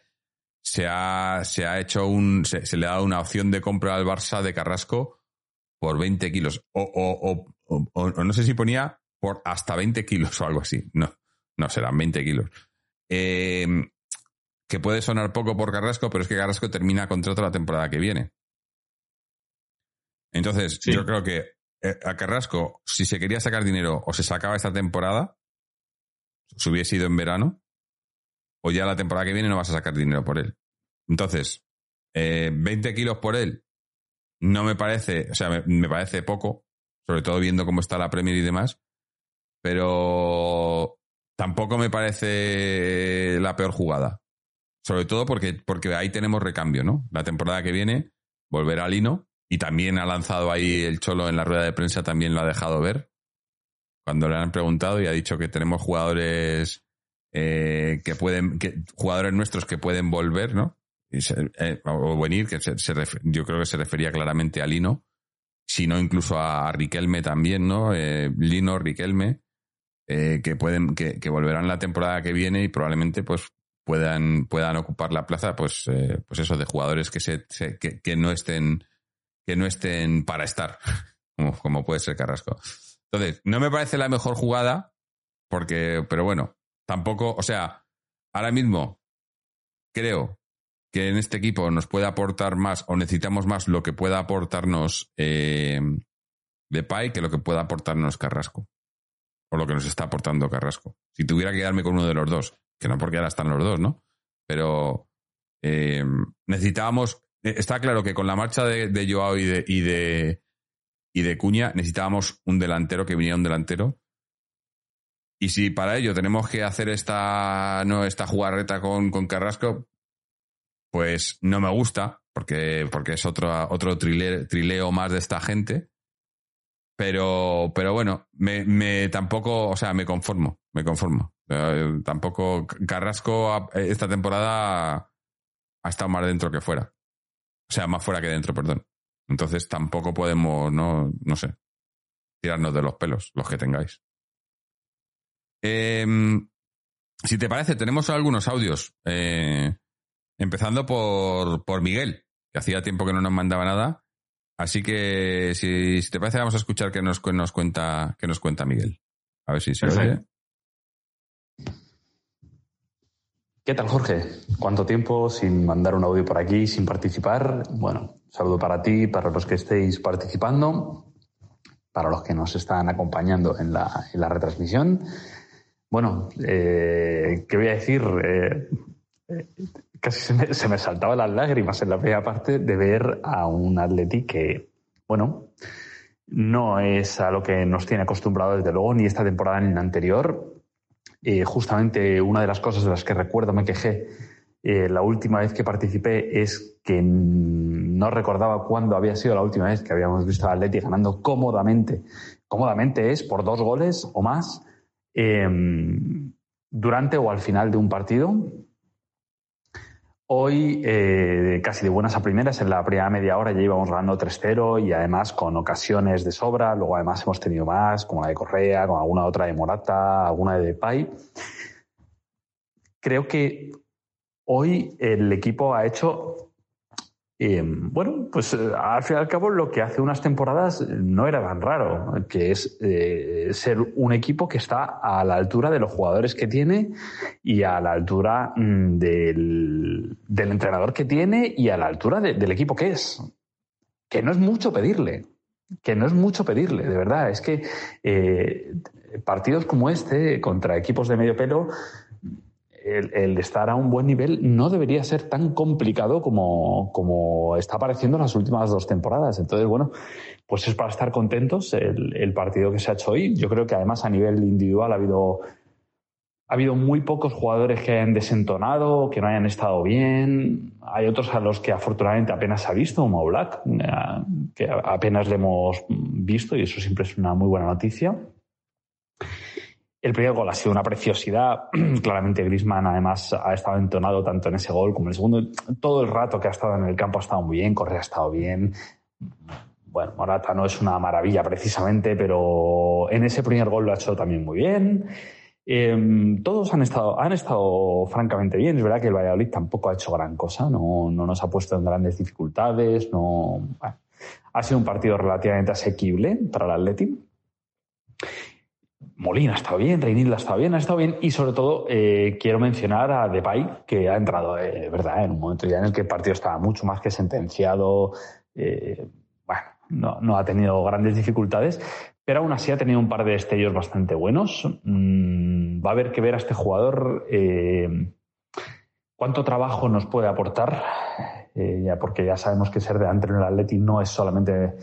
se ha, se ha hecho un, se, le ha dado una opción de compra al Barça de Carrasco por 20 kilos. O, o- o no sé si ponía por hasta 20 kilos o algo así. No, no serán 20 kilos. Eh, que puede sonar poco por Carrasco, pero es que Carrasco termina contrato la temporada que viene. Entonces, Sí. yo creo que eh, a Carrasco, si se quería sacar dinero o se sacaba esta temporada, se hubiese ido en verano, o ya la temporada que viene no vas a sacar dinero por él. Entonces, eh, 20 kilos por él no me parece, o sea, me, me parece poco, sobre todo viendo cómo está la Premier y demás, pero tampoco me parece la peor jugada. sobre todo porque, porque ahí tenemos recambio, ¿no? La temporada que viene volverá Lino y también ha lanzado ahí el Cholo en la rueda de prensa, también lo ha dejado ver cuando le han preguntado y ha dicho que tenemos jugadores eh, que pueden, que, jugadores nuestros que pueden volver, ¿no? Eh, o venir, que se, yo creo que se refería claramente a Lino, sino incluso a, Riquelme también, ¿no? Eh, Lino, Riquelme, que pueden, que, volverán la temporada que viene y probablemente pues puedan, puedan ocupar la plaza, pues, pues eso, de jugadores que se, que, que, no estén, que no estén para estar, como, puede ser Carrasco. Entonces, no me parece la mejor jugada, porque, pero bueno, tampoco, o sea, ahora mismo creo que en este equipo nos puede aportar más o necesitamos más lo que pueda aportarnos eh, Depay que lo que pueda aportarnos Carrasco. O lo que nos está aportando Carrasco. Si tuviera que quedarme con uno de los dos, que no porque ahora están los dos, ¿no? Pero eh, necesitábamos. Eh, está claro que con la marcha de, de Joao y de, y de, y de Cuña necesitábamos un delantero, que viniera un delantero. Y si para ello tenemos que hacer esta, no, esta jugarreta con, con Carrasco, pues no me gusta, porque, porque es otro, otro trileo, más de esta gente. Pero, pero bueno, me, me tampoco, o sea, me conformo, me conformo. Eh, tampoco Carrasco esta temporada ha estado más dentro que fuera. O sea, más fuera que dentro, perdón. Entonces tampoco podemos, no, no sé, tirarnos de los pelos, los que tengáis. Em, si te parece, tenemos algunos audios. Eh, empezando por, por Miguel, que hacía tiempo que no nos mandaba nada. Así que si, te parece, vamos a escuchar qué nos, nos cuenta, qué nos cuenta Miguel. A ver si se oye. ¿Qué tal, Jorge? ¿Cuánto tiempo sin mandar un audio por aquí, sin participar? Bueno, saludo para ti, para los que estéis participando, para los que nos están acompañando en la, en la retransmisión. Bueno, eh, ¿qué voy a decir? Eh, casi se me, se me, saltaban las lágrimas en la primera parte de ver a un Atleti que, bueno, no es a lo que nos tiene acostumbrado desde luego, ni esta temporada ni la anterior. Eh, justamente una de las cosas de las que recuerdo me quejé eh, la última vez que participé es que no recordaba cuándo había sido la última vez que habíamos visto a Atleti ganando cómodamente. Cómodamente es por dos goles o más em, durante o al final de un partido. Hoy, eh, casi de buenas a primeras, en la primera media hora ya íbamos ganando 3-0 y además con ocasiones de sobra. Luego, además, hemos tenido más, como la de Correa, con alguna otra de Morata, alguna de Depay. Creo que hoy el equipo ha hecho bueno, pues eh, al fin y al cabo lo que hace unas temporadas no era tan raro, que es eh, ser un equipo que está a la altura de los jugadores que tiene y a la altura mm, del, entrenador que tiene y a la altura del equipo que es. Que no es mucho pedirle, que no es mucho pedirle, de verdad. Es que eh, partidos como este contra equipos de medio pelo el, estar a un buen nivel no debería ser tan complicado como, como está apareciendo en las últimas dos temporadas. Entonces, bueno, pues es para estar contentos el, partido que se ha hecho hoy. Yo creo que además a nivel individual ha habido, ha habido muy pocos jugadores que hayan desentonado, que no hayan estado bien. Hay otros a los que afortunadamente apenas se ha visto, como Black, eh, que apenas le hemos visto y eso siempre es una muy buena noticia. El primer gol ha sido una preciosidad. Claramente Grisman además ha estado entonado tanto en ese gol como en el segundo. Todo el rato que ha estado en el campo ha estado muy bien, Correa ha estado bien. Bueno, Morata no es una maravilla precisamente, pero en ese primer gol lo ha hecho también muy bien. Em, todos han estado, han estado francamente bien. Es verdad que el Valladolid tampoco ha hecho gran cosa, no, no nos ha puesto en grandes dificultades. No, ha sido un partido relativamente asequible para el Atleti. Molina estado bien, Reinilda estado bien, ha estado bien y sobre todo eh, quiero mencionar a Depay que ha entrado, eh, verdad, en un momento ya en el que el partido estaba mucho más que sentenciado, eh, bueno, no, ha tenido grandes dificultades, pero aún así ha tenido un par de destellos bastante buenos. Mm, va a haber que ver a este jugador cuánto trabajo nos puede aportar, ya porque ya sabemos que ser delante en el Atleti no es solamente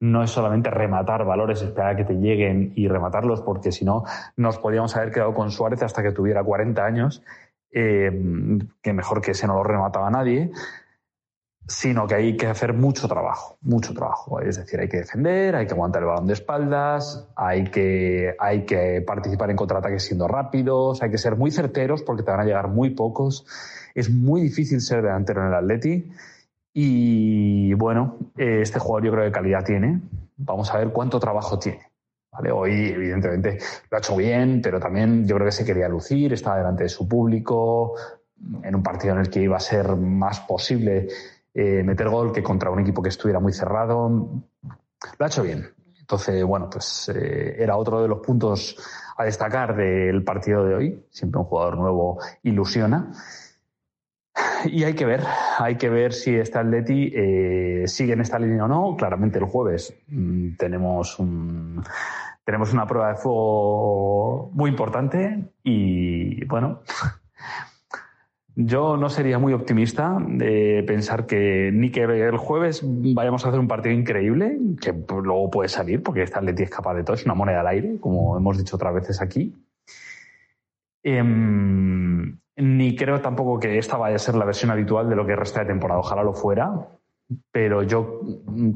no es solamente rematar valores, esperar a que te lleguen y rematarlos, porque si no, nos podríamos haber quedado con Suárez hasta que tuviera 40 años eh, que mejor que ese no lo remataba nadie, sino que hay que hacer mucho trabajo, mucho trabajo. Es decir, hay que defender, hay que aguantar el balón de espaldas, hay que, hay que participar en contraataques siendo rápidos, hay que ser muy certeros porque te van a llegar muy pocos. Es muy difícil ser delantero en el Atleti. Y bueno, eh, este jugador yo creo que calidad tiene. Vamos a ver cuánto trabajo tiene. ¿Vale? Hoy, evidentemente, lo ha hecho bien, pero también yo creo que se quería lucir, estaba delante de su público, en un partido en el que iba a ser más posible eh, meter gol que contra un equipo que estuviera muy cerrado. Lo ha hecho bien. Entonces, bueno, pues eh, era otro de los puntos a destacar del partido de hoy. Siempre un jugador nuevo ilusiona. Y hay que ver, hay que ver si este Atleti eh, sigue en esta línea o no. Claramente el jueves mm, tenemos un, tenemos una prueba de fuego muy importante y bueno, yo no sería muy optimista de pensar que ni que el jueves vayamos a hacer un partido increíble, que luego puede salir, porque esta Atleti es capaz de todo, es una moneda al aire, como hemos dicho otras veces aquí. Em, ni creo tampoco que esta vaya a ser la versión habitual de lo que resta de temporada. Ojalá lo fuera, pero yo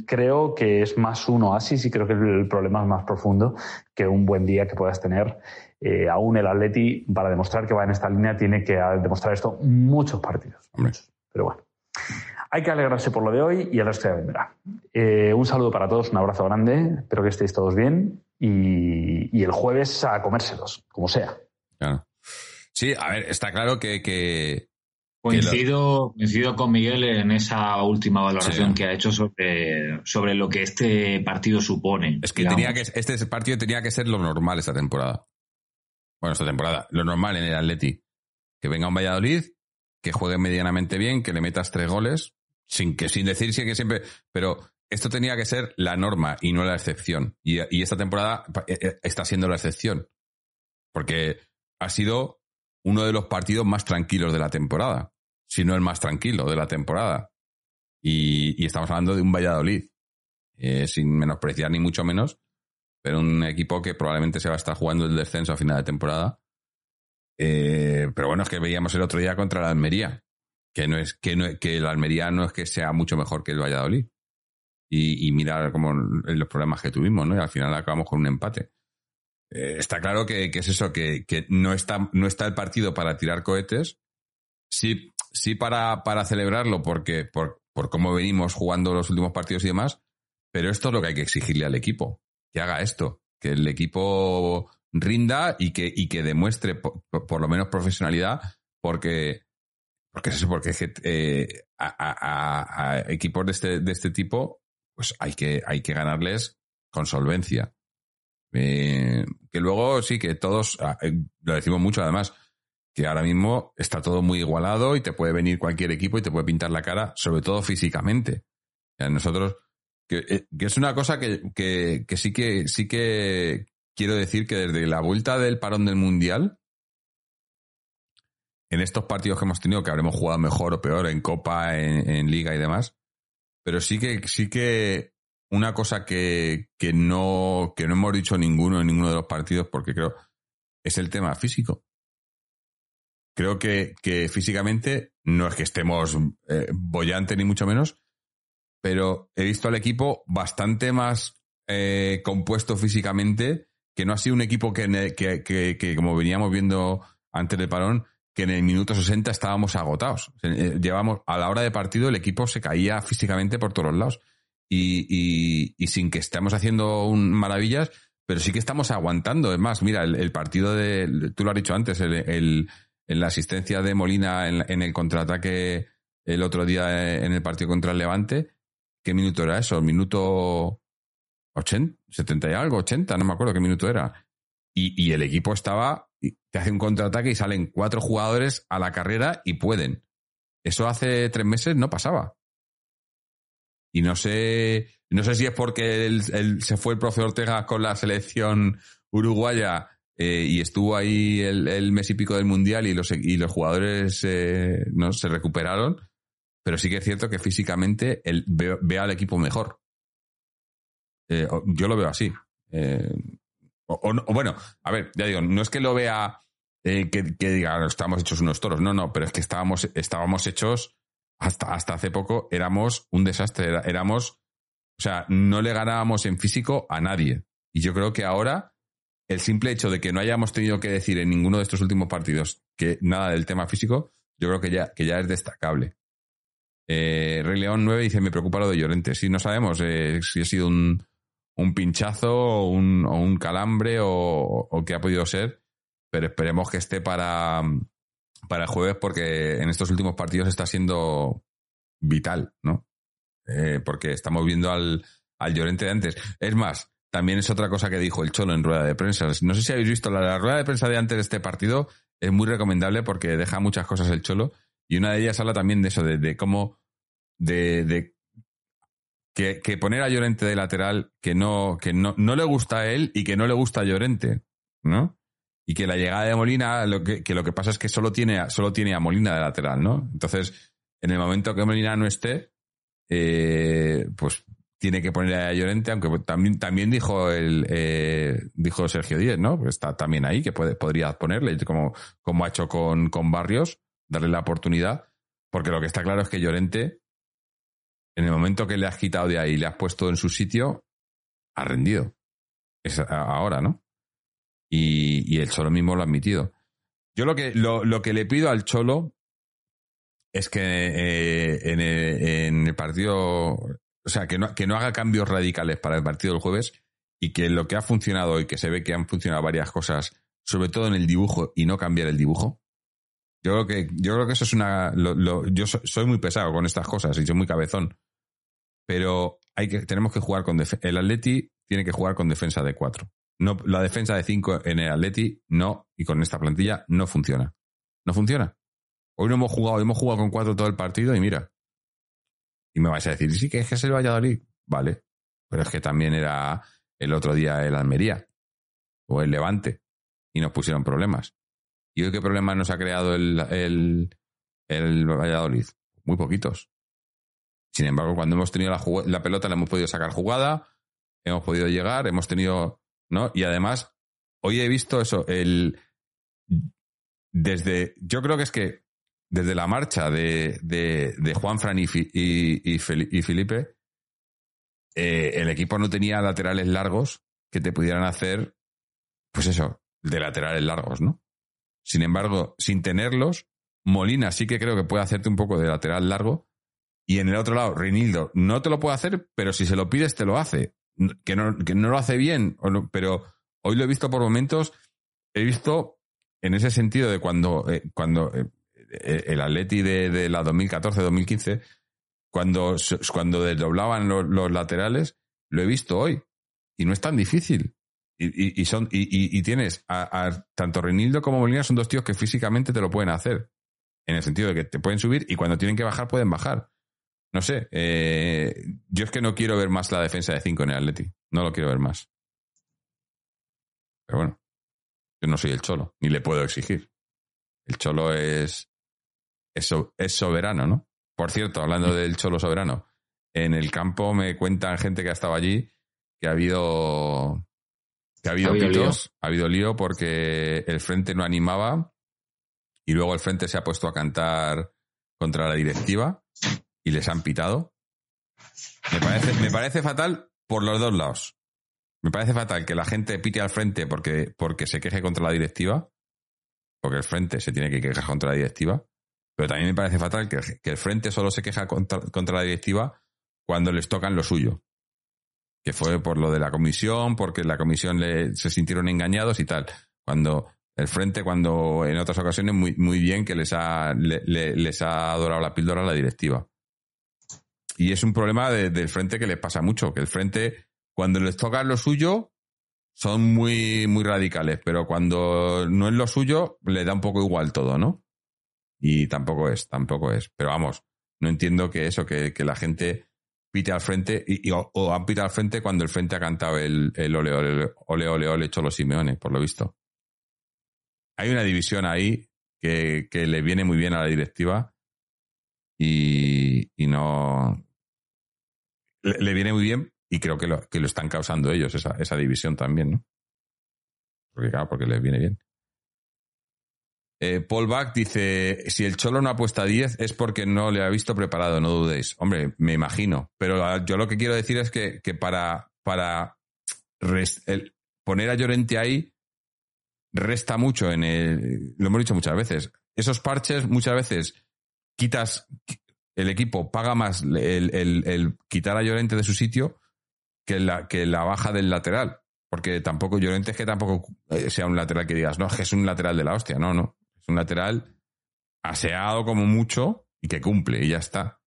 creo que es más un oasis y creo que el problema es más profundo que un buen día que puedas tener eh, aún el Atleti, para demostrar que va en esta línea, tiene que demostrar esto muchos partidos. Pero bueno, hay que alegrarse por lo de hoy y el resto ya vendrá. Eh, un saludo para todos, un abrazo grande, espero que estéis todos bien y, el jueves a comérselos, como sea. Sí, a ver, está claro que... Coincido, coincido con Miguel en esa última valoración que ha hecho sobre, sobre lo que este partido supone. Es que, tenía que este partido tenía que ser lo normal esta temporada bueno, esta temporada, lo normal en el Atleti, que venga un Valladolid, que juegue medianamente bien, que le metas tres goles, sin que sin decir que siempre, pero esto tenía que ser la norma y no la excepción. Y, esta temporada eh, eh, está siendo la excepción, porque ha sido uno de los partidos más tranquilos de la temporada, si no el más tranquilo de la temporada. Y, estamos hablando de un Valladolid, eh, sin menospreciar ni mucho menos, pero un equipo que probablemente se va a estar jugando el descenso a final de temporada. Eh, pero bueno, es que veíamos el otro día contra la Almería, que no es que, no, que la Almería no es que sea mucho mejor que el Valladolid. Y, y mirar como los problemas que tuvimos, ¿no? Y al final acabamos con un empate. Eh, está claro que, es eso, que, no, está, no está el partido para tirar cohetes. Sí, sí para, para celebrarlo porque, por, por cómo venimos jugando los últimos partidos y demás, pero esto es lo que hay que exigirle al equipo que haga esto, que el equipo rinda y que, y que demuestre por, lo menos profesionalidad, porque, porque es eso, porque eh, a, equipos de este, de este tipo, pues hay que, hay que ganarles con solvencia. Eh, que luego sí que todos, ah, eh, lo decimos mucho además, que ahora mismo está todo muy igualado y te puede venir cualquier equipo y te puede pintar la cara, sobre todo físicamente. nosotros eh, que, es una cosa que, sí que sí que quiero decir que desde la vuelta del parón del Mundial, en estos partidos que hemos tenido, que habremos jugado mejor o peor en Copa, en, Liga y demás, pero sí que, sí que una cosa que, no, que no hemos dicho ninguno en ninguno de los partidos, porque creo, es el tema físico. Creo que, físicamente no es que estemos eh, ni mucho menos, pero he visto al equipo bastante más eh, compuesto físicamente, que no ha sido un equipo que, que, como veníamos viendo antes del parón, que en el minuto 60 estábamos agotados. Eh, llevamos, a la hora de partido el equipo se caía físicamente por todos lados. Y, sin que estemos haciendo un, maravillas, pero sí que estamos aguantando. Es más, mira, el, partido de, tú lo has dicho antes, el, el, la asistencia de Molina en, en el contraataque el otro día en el partido contra el Levante, ¿Qué minuto era eso? ¿Minuto 80? ¿70 y algo? ¿80? No me acuerdo qué minuto era. Y, y el equipo estaba, te hace un contraataque y salen cuatro jugadores a la carrera y pueden. Eso hace tres meses no pasaba. Y no sé, no sé si es porque él, se fue el profe Ortega con la selección uruguaya eh, y estuvo ahí el, mes y pico del mundial y los, y los jugadores eh, no se recuperaron pero sí que es cierto que físicamente él ve, al equipo mejor. Eh, yo lo veo así. O, bueno, a ver, ya digo, no es que lo vea que, diga, estamos hechos unos toros. No, no, pero es que estábamos, estábamos hechos hasta, hasta hace poco, éramos un desastre. éramos, o sea, no le ganábamos en físico a nadie. Y yo creo que ahora el simple hecho de que no hayamos tenido que decir en ninguno de estos últimos partidos que nada del tema físico, yo creo que ya, que ya es destacable. Eh, Rey León 9 dice, me preocupa lo de Llorente. Sí, no sabemos eh, si ha sido un, un pinchazo o un, o un calambre o, o qué ha podido ser, pero esperemos que esté para, para el jueves porque en estos últimos partidos está siendo vital, ¿no? Eh, porque estamos viendo al, al Llorente de antes. Es más, también es otra cosa que dijo el Cholo en rueda de prensa. No sé si habéis visto la, la rueda de prensa de antes de este partido, es muy recomendable porque deja muchas cosas el Cholo y una de ellas habla también de eso, de, cómo, de, de que, que poner a Llorente de lateral que no, que no, no le gusta a él y que no le gusta a Llorente, ¿no? Y que la llegada de Molina, lo que, lo que pasa es que solo tiene, solo tiene a Molina de lateral, ¿no? Entonces, en el momento que Molina no esté, eh, pues tiene que poner a Llorente, aunque también, también dijo el eh, dijo Sergio Díez, ¿no? Pues está también ahí, que puede, podría ponerle, como, como ha hecho con, con Barrios, darle la oportunidad, porque lo que está claro es que Llorente, en el momento que le has quitado de ahí y le has puesto en su sitio, ha rendido. Es ahora, ¿no? Y, el Cholo mismo lo ha admitido. Yo lo que, lo, lo que le pido al Cholo es que eh, en, el, partido, o sea, que no, que no haga cambios radicales para el partido del jueves y que lo que ha funcionado y que se ve que han funcionado varias cosas, sobre todo en el dibujo y no cambiar el dibujo. Yo creo que, yo creo que eso es una. yo so- soy muy pesado con estas cosas y soy muy cabezón. Pero hay que, tenemos que jugar con el Atleti tiene que jugar con defensa de 4. No, la defensa de 5 en el Atleti no, y con esta plantilla no funciona. No funciona. Hoy no hemos jugado, hemos jugado con 4 todo el partido y mira. Y me vais a decir, sí, que es que es el Valladolid. Vale. Pero es que también era el otro día el Almería o el Levante y nos pusieron problemas. ¿Y hoy qué problemas nos ha creado el, el, el Valladolid? Muy poquitos. Sin embargo, cuando hemos tenido la, la pelota, la hemos podido sacar jugada, hemos podido llegar, hemos tenido. ¿No? Y además, hoy he visto eso, el. Desde. Yo creo que es que desde la marcha de, de, de Juan Fran y, y Felipe, eh, el equipo no tenía laterales largos que te pudieran hacer, pues eso, de laterales largos, ¿no? Sin embargo, sin tenerlos, Molina sí que creo que puede hacerte un poco de lateral largo. Y en el otro lado, Reinildo no te lo puede hacer, pero si se lo pides, te lo hace. Que no, que no lo hace bien, pero hoy lo he visto por momentos. He visto en ese sentido de cuando, eh, cuando eh, eh, el Atleti de, de la 2014-2015, cuando, cuando desdoblaban los, laterales, lo he visto hoy. Y no es tan difícil. Y, y- son, y, tienes a, a- tanto Reinildo como Molina son dos tíos que físicamente te lo pueden hacer. En el sentido de que te pueden subir y cuando tienen que bajar pueden bajar. No sé. eh, yo es que no quiero ver más la defensa de 5 en el Atleti. No lo quiero ver más. Pero bueno. Yo no soy el cholo, ni le puedo exigir. El cholo es, es, so- es soberano, ¿no? Por cierto, hablando del cholo soberano, en el campo me cuentan gente que ha estado allí que ha habido que ha habido, Ha habido pitos, ha habido lío porque el frente no animaba y luego el frente se ha puesto a cantar contra la directiva y les han pitado. Me parece, me parece fatal por los dos lados. Me parece fatal que la gente pite al frente porque, porque se queje contra la directiva, porque el frente se tiene que quejar contra la directiva, pero también me parece fatal que, el frente solo se queja contra, contra la directiva cuando les tocan lo suyo. Que fue por lo de la comisión, porque la comisión le, se sintieron engañados y tal. Cuando el frente, cuando en otras ocasiones muy, muy bien que les ha, le- le- les ha dorado la píldora a la directiva. Y es un problema de- del frente que les pasa mucho, que el frente, cuando les toca lo suyo, son muy, muy radicales, pero cuando no es lo suyo, le da un poco igual todo, ¿no? Y tampoco es, tampoco es. Pero vamos, no entiendo que eso, que, que la gente pite al frente, y, o han pitado al frente cuando el frente ha cantado el, el ole, ole, ole, ole, ole, Cholo Simeone, por lo visto. Hay una división ahí que, que le viene muy bien a la directiva y, y no. Le, viene muy bien y creo que lo, que lo están causando ellos, esa, esa división también, ¿no? Porque claro, porque les viene bien. Eh, Paul Bach dice, si el Cholo no apuesta 10 es porque no le ha visto preparado, no dudéis. Hombre, me imagino. Pero yo lo que quiero decir es que, que para, para poner a Llorente ahí resta mucho en el... Lo hemos dicho muchas veces. Esos parches muchas veces quitas... El equipo paga más el, el- el quitar a Llorente de su sitio que la, que la baja del lateral. Porque tampoco, Llorente es que tampoco eh, sea un lateral que digas, no, es que es un lateral de la hostia. No, no. Es un lateral aseado como mucho y que cumple y ya está.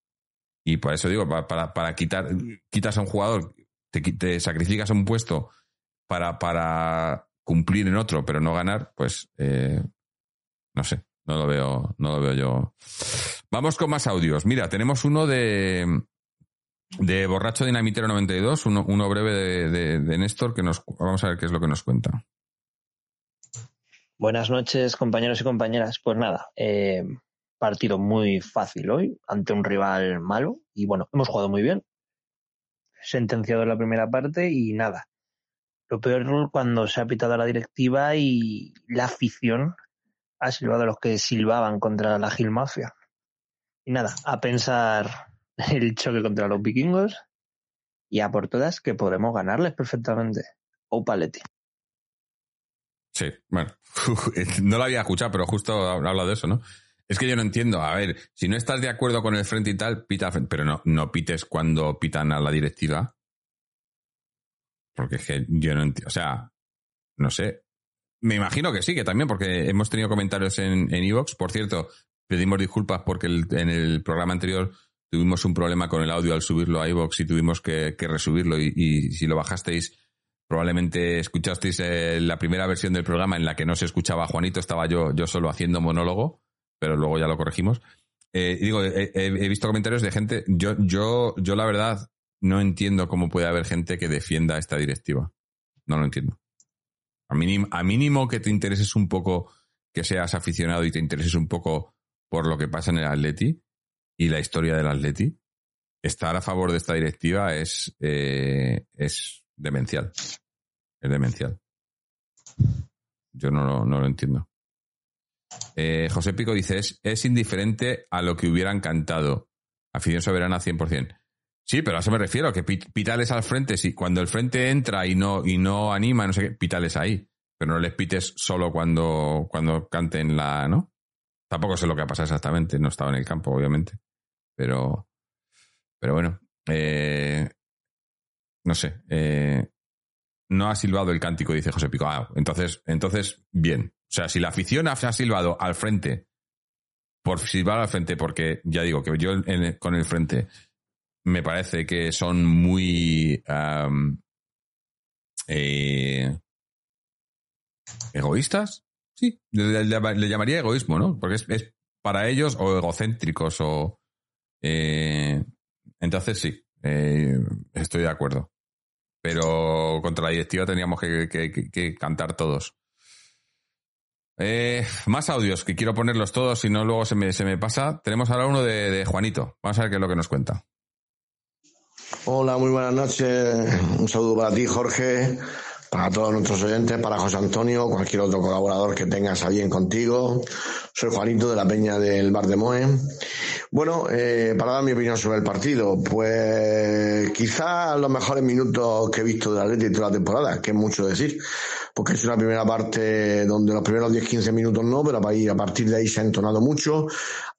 Y por eso digo, para, para, para quitar, quitas a un jugador, te, te sacrificas a un puesto para, para cumplir en otro, pero no ganar, pues eh, no sé, no lo veo, no lo veo yo. Vamos con más audios. Mira, tenemos uno de, de Borracho Dinamitero 92, uno, uno breve de, de, de Néstor, que nos vamos a ver qué es lo que nos cuenta. Buenas noches, compañeros y compañeras. Pues nada, eh, partido muy fácil hoy ante un rival malo y bueno, hemos jugado muy bien. Sentenciado en la primera parte y nada. Lo peor cuando se ha pitado la directiva y la afición ha silbado a los que silbaban contra la Gil Mafia. Y nada, a pensar el choque contra los vikingos y a por todas que podemos ganarles perfectamente. O Paletti. Sí, bueno, no lo había escuchado, pero justo habla de eso, ¿no? Es que yo no entiendo. A ver, si no estás de acuerdo con el frente y tal, pita pero no, no pites cuando pitan a la directiva. Porque es que yo no entiendo. O sea, no sé. Me imagino que sí, que también, porque hemos tenido comentarios en Evox. Por cierto, pedimos disculpas porque en el programa anterior tuvimos un problema con el audio al subirlo a Evox y tuvimos que, resubirlo. Y, si lo bajasteis, probablemente escuchasteis eh, la primera versión del programa en la que no se escuchaba Juanito, estaba yo, yo solo haciendo monólogo, pero luego ya lo corregimos. Eh, digo, he visto comentarios de gente, yo, yo, yo la verdad no entiendo cómo puede haber gente que defienda esta directiva. No lo entiendo. A mínimo, a mínimo que te intereses un poco, que seas aficionado y te intereses un poco por lo que pasa en el Atleti y la historia del Atleti, estar a favor de esta directiva es, eh, es demencial. Es demencial. Yo no, lo- no lo entiendo. Eh, José Pico dice, es, es indiferente a lo que hubieran cantado. Afición soberana 100%. Sí, pero a eso me refiero, que pit- pitales al frente, si cuando el frente entra y no, y no anima, no sé qué, pitales ahí. Pero no les pites solo cuando, cuando canten la, ¿no? Tampoco sé lo que ha pasado exactamente, no estaba en el campo, obviamente. Pero, pero bueno, eh, no sé, eh, no ha silbado el cántico, dice José Pico. Ah, entonces, entonces, bien. O sea, si la afición ha, silbado al frente, por silbar al frente, porque ya digo que yo con el frente me parece que son muy eh, egoístas. Sí, le, llamaría egoísmo, ¿no? Porque es, para ellos o egocéntricos o... eh, entonces sí, eh, estoy de acuerdo. Pero contra la directiva teníamos que, cantar todos. Más audios, que quiero ponerlos todos, si no luego se me, se me pasa. Tenemos ahora uno de, de Juanito. Vamos a ver qué es lo que nos cuenta. Hola, muy buenas noches. Un saludo para ti, Jorge, para todos nuestros oyentes, para José Antonio, cualquier otro colaborador que tengas a bien contigo. Soy Juanito de la Peña del Bar de Moe. Bueno, eh, para dar mi opinión sobre el partido, pues quizás los mejores minutos que he visto del Atlético toda la temporada, que es mucho decir, porque es una primera parte donde los primeros 10-15 minutos no, pero a partir de ahí se ha entonado mucho,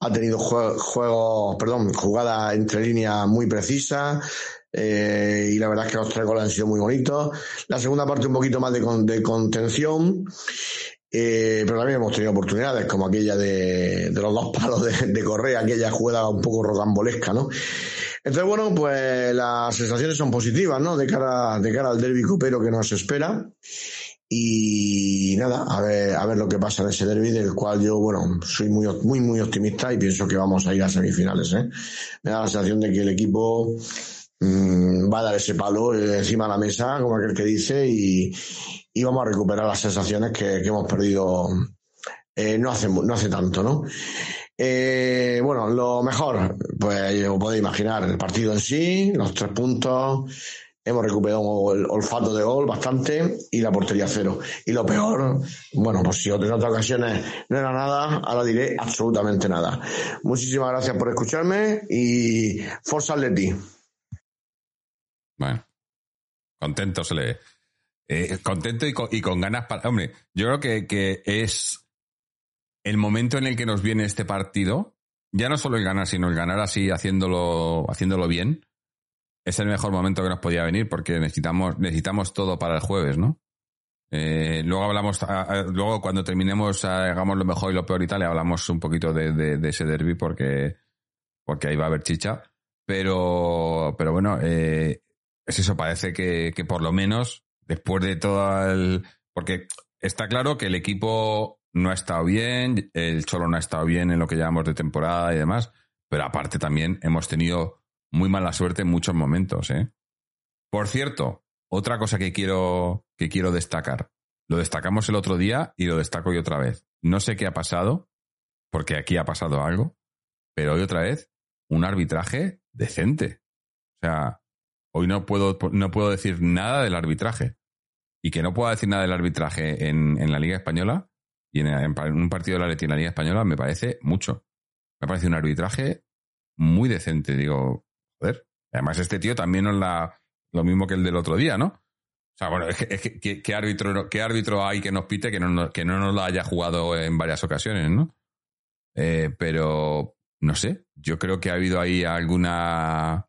ha tenido jue- juegos, perdón, jugadas entre líneas muy precisas, eh, y la verdad es que los tres goles han sido muy bonitos. La segunda parte un poquito más de, de contención, eh, pero también hemos tenido oportunidades como aquella de, de los dos palos de, de Correa, aquella jugada un poco rocambolesca, ¿no? Entonces, bueno, pues las sensaciones son positivas, ¿no? De cara, de cara al derbi copero que nos espera. Y nada, a ver, a ver lo que pasa en ese derby, del cual yo, bueno, soy muy, muy, muy optimista y pienso que vamos a ir a semifinales, ¿eh? Me da la sensación de que el equipo mm, va a dar ese palo encima de la mesa, como aquel que dice, y, y vamos a recuperar las sensaciones que, que hemos perdido eh, no, hace, no hace tanto, ¿no? Eh, bueno, lo mejor, pues os podéis imaginar, el partido en sí, los tres puntos, hemos recuperado el olfato de gol bastante y la portería cero. Y lo peor, bueno, pues si otras ocasiones no era nada, ahora diré absolutamente nada. Muchísimas gracias por escucharme y Forza Leti. Bueno, contento se le eh, contento y con, y con, ganas para... Hombre, yo creo que, que es el momento en el que nos viene este partido, ya no solo el ganar, sino el ganar así, haciéndolo, haciéndolo bien, es el mejor momento que nos podía venir porque necesitamos, necesitamos todo para el jueves, ¿no? Eh, luego hablamos, luego cuando terminemos, hagamos lo mejor y lo peor y tal, hablamos un poquito de, de, de ese derby porque, porque ahí va a haber chicha. Pero, pero bueno, eh, es eso, parece que, que por lo menos, después de todo el. Porque está claro que el equipo no ha estado bien, el Cholo no ha estado bien en lo que llamamos de temporada y demás, pero aparte también hemos tenido muy mala suerte en muchos momentos, ¿eh? Por cierto, otra cosa que quiero, que quiero destacar. Lo destacamos el otro día y lo destaco hoy otra vez. No sé qué ha pasado, porque aquí ha pasado algo, pero hoy otra vez un arbitraje decente. O sea, hoy no puedo, no puedo decir nada del arbitraje. Y que no pueda decir nada del arbitraje en, en la Liga Española y en, un partido de la Leti en la Liga Española me parece mucho. Me parece un arbitraje muy decente. Digo, Joder. Además, este tío también no es la, lo mismo que el del otro día, ¿no? O sea, bueno, es que, es que ¿qué, árbitro, ¿qué árbitro hay que nos pite que no, que no nos lo haya jugado en varias ocasiones, ¿no? Eh, pero, no sé, yo creo que ha habido ahí alguna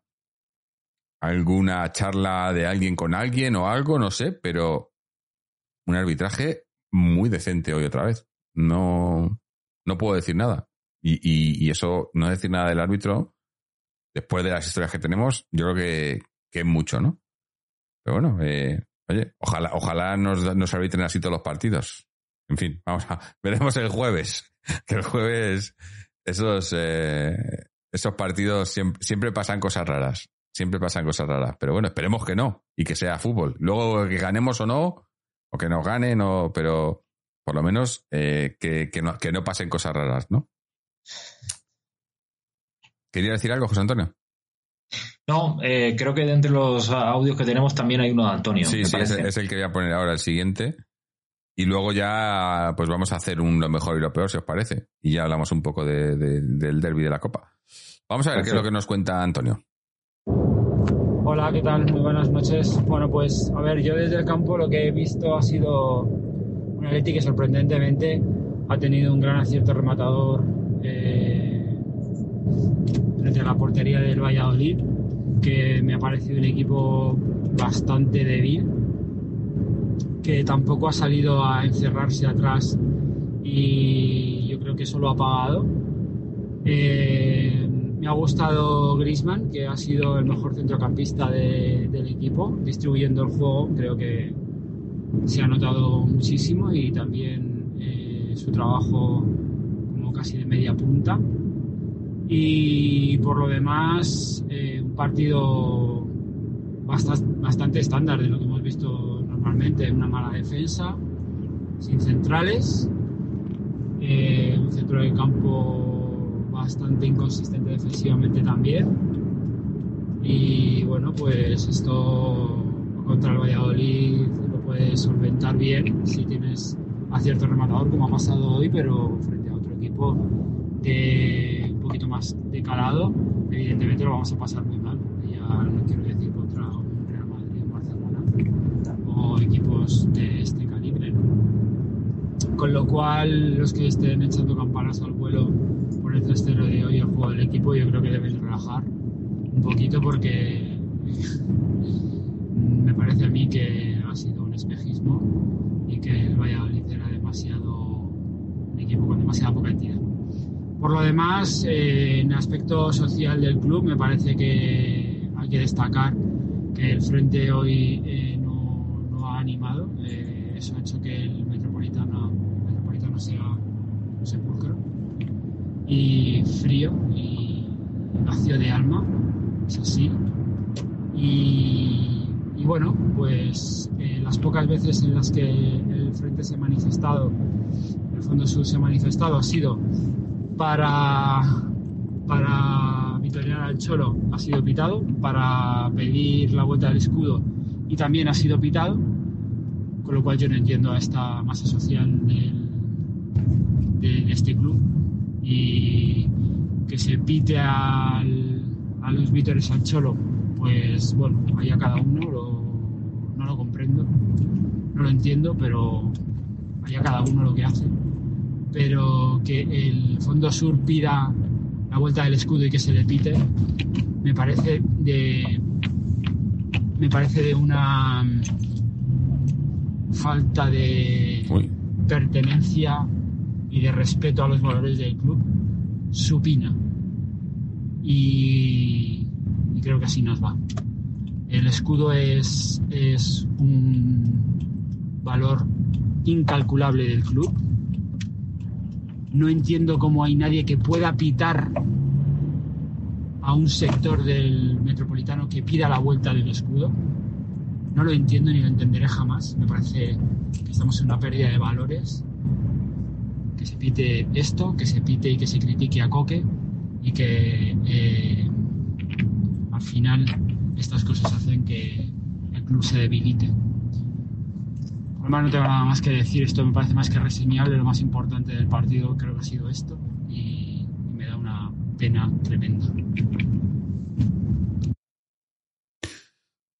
alguna charla de alguien con alguien o algo, no sé, pero un arbitraje muy decente hoy otra vez. No, no puedo decir nada. Y, y, y eso, no decir nada del árbitro, después de las historias que tenemos, yo creo que, que es mucho, ¿no? Pero bueno, eh, oye, ojalá, ojalá nos, nos arbitren así todos los partidos. En fin, vamos a, veremos el jueves. Que el jueves esos, eh, esos partidos siempre, siempre, pasan cosas raras. Siempre pasan cosas raras. Pero bueno, esperemos que no. Y que sea fútbol. Luego que ganemos o no, o que nos ganen, o, pero por lo menos eh, que, que, no, que no pasen cosas raras, ¿no? ¿Quería decir algo, José Antonio? No, eh, creo que de entre los audios que tenemos también hay uno de Antonio. Sí, sí, es, es, el que voy a poner ahora, el siguiente. Y luego ya, pues vamos a hacer un lo mejor y lo peor, si os parece. Y ya hablamos un poco de, de, del derby de la Copa. Vamos a ver Perfecto. qué es lo que nos cuenta Antonio. Hola, ¿qué tal? Muy buenas noches. Bueno, pues a ver, yo desde el campo lo que he visto ha sido un Atleti que sorprendentemente ha tenido un gran acierto rematador. Eh, a la portería del Valladolid, que me ha parecido un equipo bastante débil, que tampoco ha salido a encerrarse atrás y yo creo que eso lo ha pagado. Eh, me ha gustado Grisman, que ha sido el mejor centrocampista de, del equipo, distribuyendo el juego, creo que se ha notado muchísimo y también eh, su trabajo como casi de media punta. Y por lo demás, eh, un partido bastante, bastante estándar de lo que hemos visto normalmente, una mala defensa, sin centrales, eh, un centro de campo bastante inconsistente defensivamente también. Y bueno, pues esto contra el Valladolid lo puedes solventar bien si tienes acierto rematador, como ha pasado hoy, pero frente a otro equipo de poquito más de calado, evidentemente lo vamos a pasar muy mal. Ya no quiero decir contra un Real Madrid Barcelona o equipos de este calibre. ¿no? Con lo cual, los que estén echando campanas al vuelo el 3-0 de hoy el juego del equipo, yo creo que deben relajar un poquito porque me parece a mí que ha sido un espejismo y que el Valladolid era demasiado un equipo con demasiada poca entidad. Por lo demás, eh, en aspecto social del club, me parece que hay que destacar que el frente hoy eh, no, no, ha animado. Eh, eso ha hecho que el metropolitano, el metropolitano sea un sepulcro y frío y vacío de alma, es así. Y, y bueno, pues eh, las pocas veces en las que el frente se ha manifestado, el Fondo Sur se ha manifestado, ha sido para, para Vitoriana al Cholo ha sido pitado, para pedir la vuelta del escudo y también ha sido pitado, con lo cual yo no entiendo a esta masa social de este club y que se pite al, a los Vítores al Cholo, pues bueno, ahí a cada uno, lo- no lo comprendo, no lo entiendo, pero allá cada uno lo que hace. Pero que el Fondo Sur pida la vuelta del escudo y que se le pite, me parece de. Me parece de una falta de Uy. pertenencia y de respeto a los valores del club supina. Y, y creo que así nos va. El escudo es, es un valor incalculable del club. No entiendo cómo hay nadie que pueda pitar a un sector del metropolitano que pida la vuelta del escudo. No lo entiendo ni lo entenderé jamás. Me parece que estamos en una pérdida de valores. Que se pite esto, que se pite y que se critique a Coque y que eh, al final estas cosas hacen que el club se debilite. Además no tengo nada más que decir, esto me parece más que reseñable, lo más importante del partido creo que ha sido esto y, y me da una pena tremenda.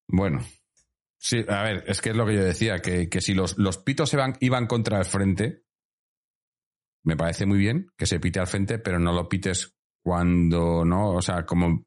Bueno, sí, a ver, es que es lo que yo decía, que, que si los, los pitos iban contra el frente, me parece muy bien que se pite al frente, pero no lo pites cuando no, o sea, como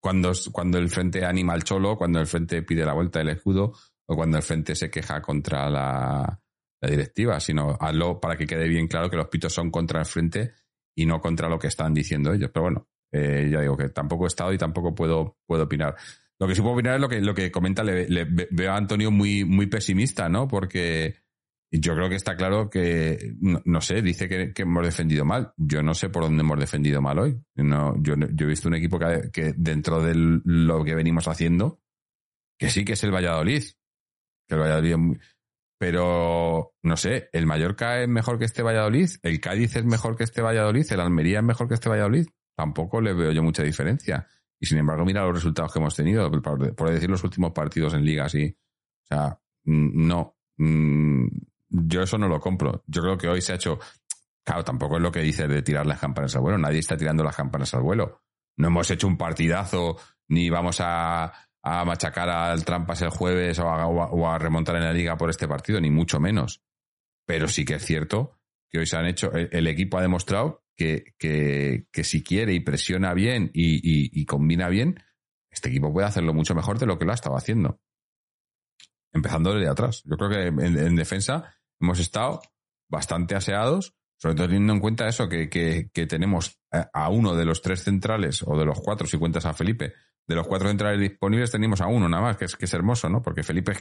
cuando, cuando el frente anima al cholo, cuando el frente pide la vuelta del escudo o cuando el frente se queja contra la, directiva, sino hazlo para que quede bien claro que los pitos son contra el frente y no contra lo que están diciendo ellos. Pero bueno, eh, ya digo que tampoco he estado y tampoco puedo, puedo opinar. Lo que sí puedo opinar es lo que, lo que comenta, le- veo a Antonio muy, muy pesimista, ¿no? Porque yo creo que está claro que, no, sé, dice que, hemos defendido mal. Yo no sé por dónde hemos defendido mal hoy. No, yo, he visto un equipo que, que dentro de lo que venimos haciendo, que sí que es el Valladolid. Pero, no sé, el Mallorca es mejor que este Valladolid, el Cádiz es mejor que este Valladolid, el Almería es mejor que este Valladolid. Tampoco le veo yo mucha diferencia. Y sin embargo, mira los resultados que hemos tenido, por, decir los últimos partidos en liga, así. O sea, mm, no. Yo eso no lo compro. Yo creo que hoy se ha hecho. Claro, tampoco es lo que dice de tirar las campanas al vuelo. Nadie está tirando las campanas al vuelo. No hemos hecho un partidazo, ni vamos a, machacar al Trampas el jueves o a, remontar en la liga por este partido, ni mucho menos. Pero sí que es cierto que hoy se han hecho. El, equipo ha demostrado que, que, si quiere y presiona bien y, combina bien, este equipo puede hacerlo mucho mejor de lo que lo ha estado haciendo. Empezando desde atrás. Yo creo que en defensa hemos estado bastante aseados, sobre todo teniendo en cuenta eso, que, que- que tenemos a- uno de los tres centrales, o de los cuatro, si cuentas a Felipe, de los cuatro centrales disponibles tenemos a uno nada más, que es, que es hermoso, ¿no? Porque Felipe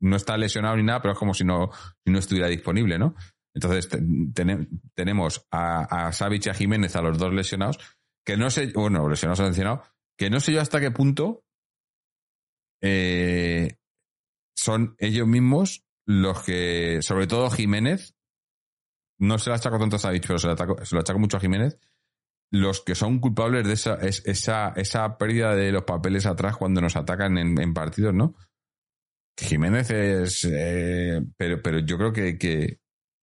no está lesionado ni nada, pero es como si no, no estuviera disponible, ¿no? Entonces te- tene- tenemos a, a Savic y a Jiménez, a los dos lesionados, que no sé, bueno, lesionados o lesionados, que no sé yo hasta qué punto eh, son ellos mismos los que, sobre todo Jiménez, no se lo achaco tanto a Savic, pero se lo, ataco- se achaco mucho a Jiménez, los que son culpables de esa, es- esa, esa pérdida de los papeles atrás cuando nos atacan en, partidos, ¿no? Jiménez es. eh, pero, pero yo creo que,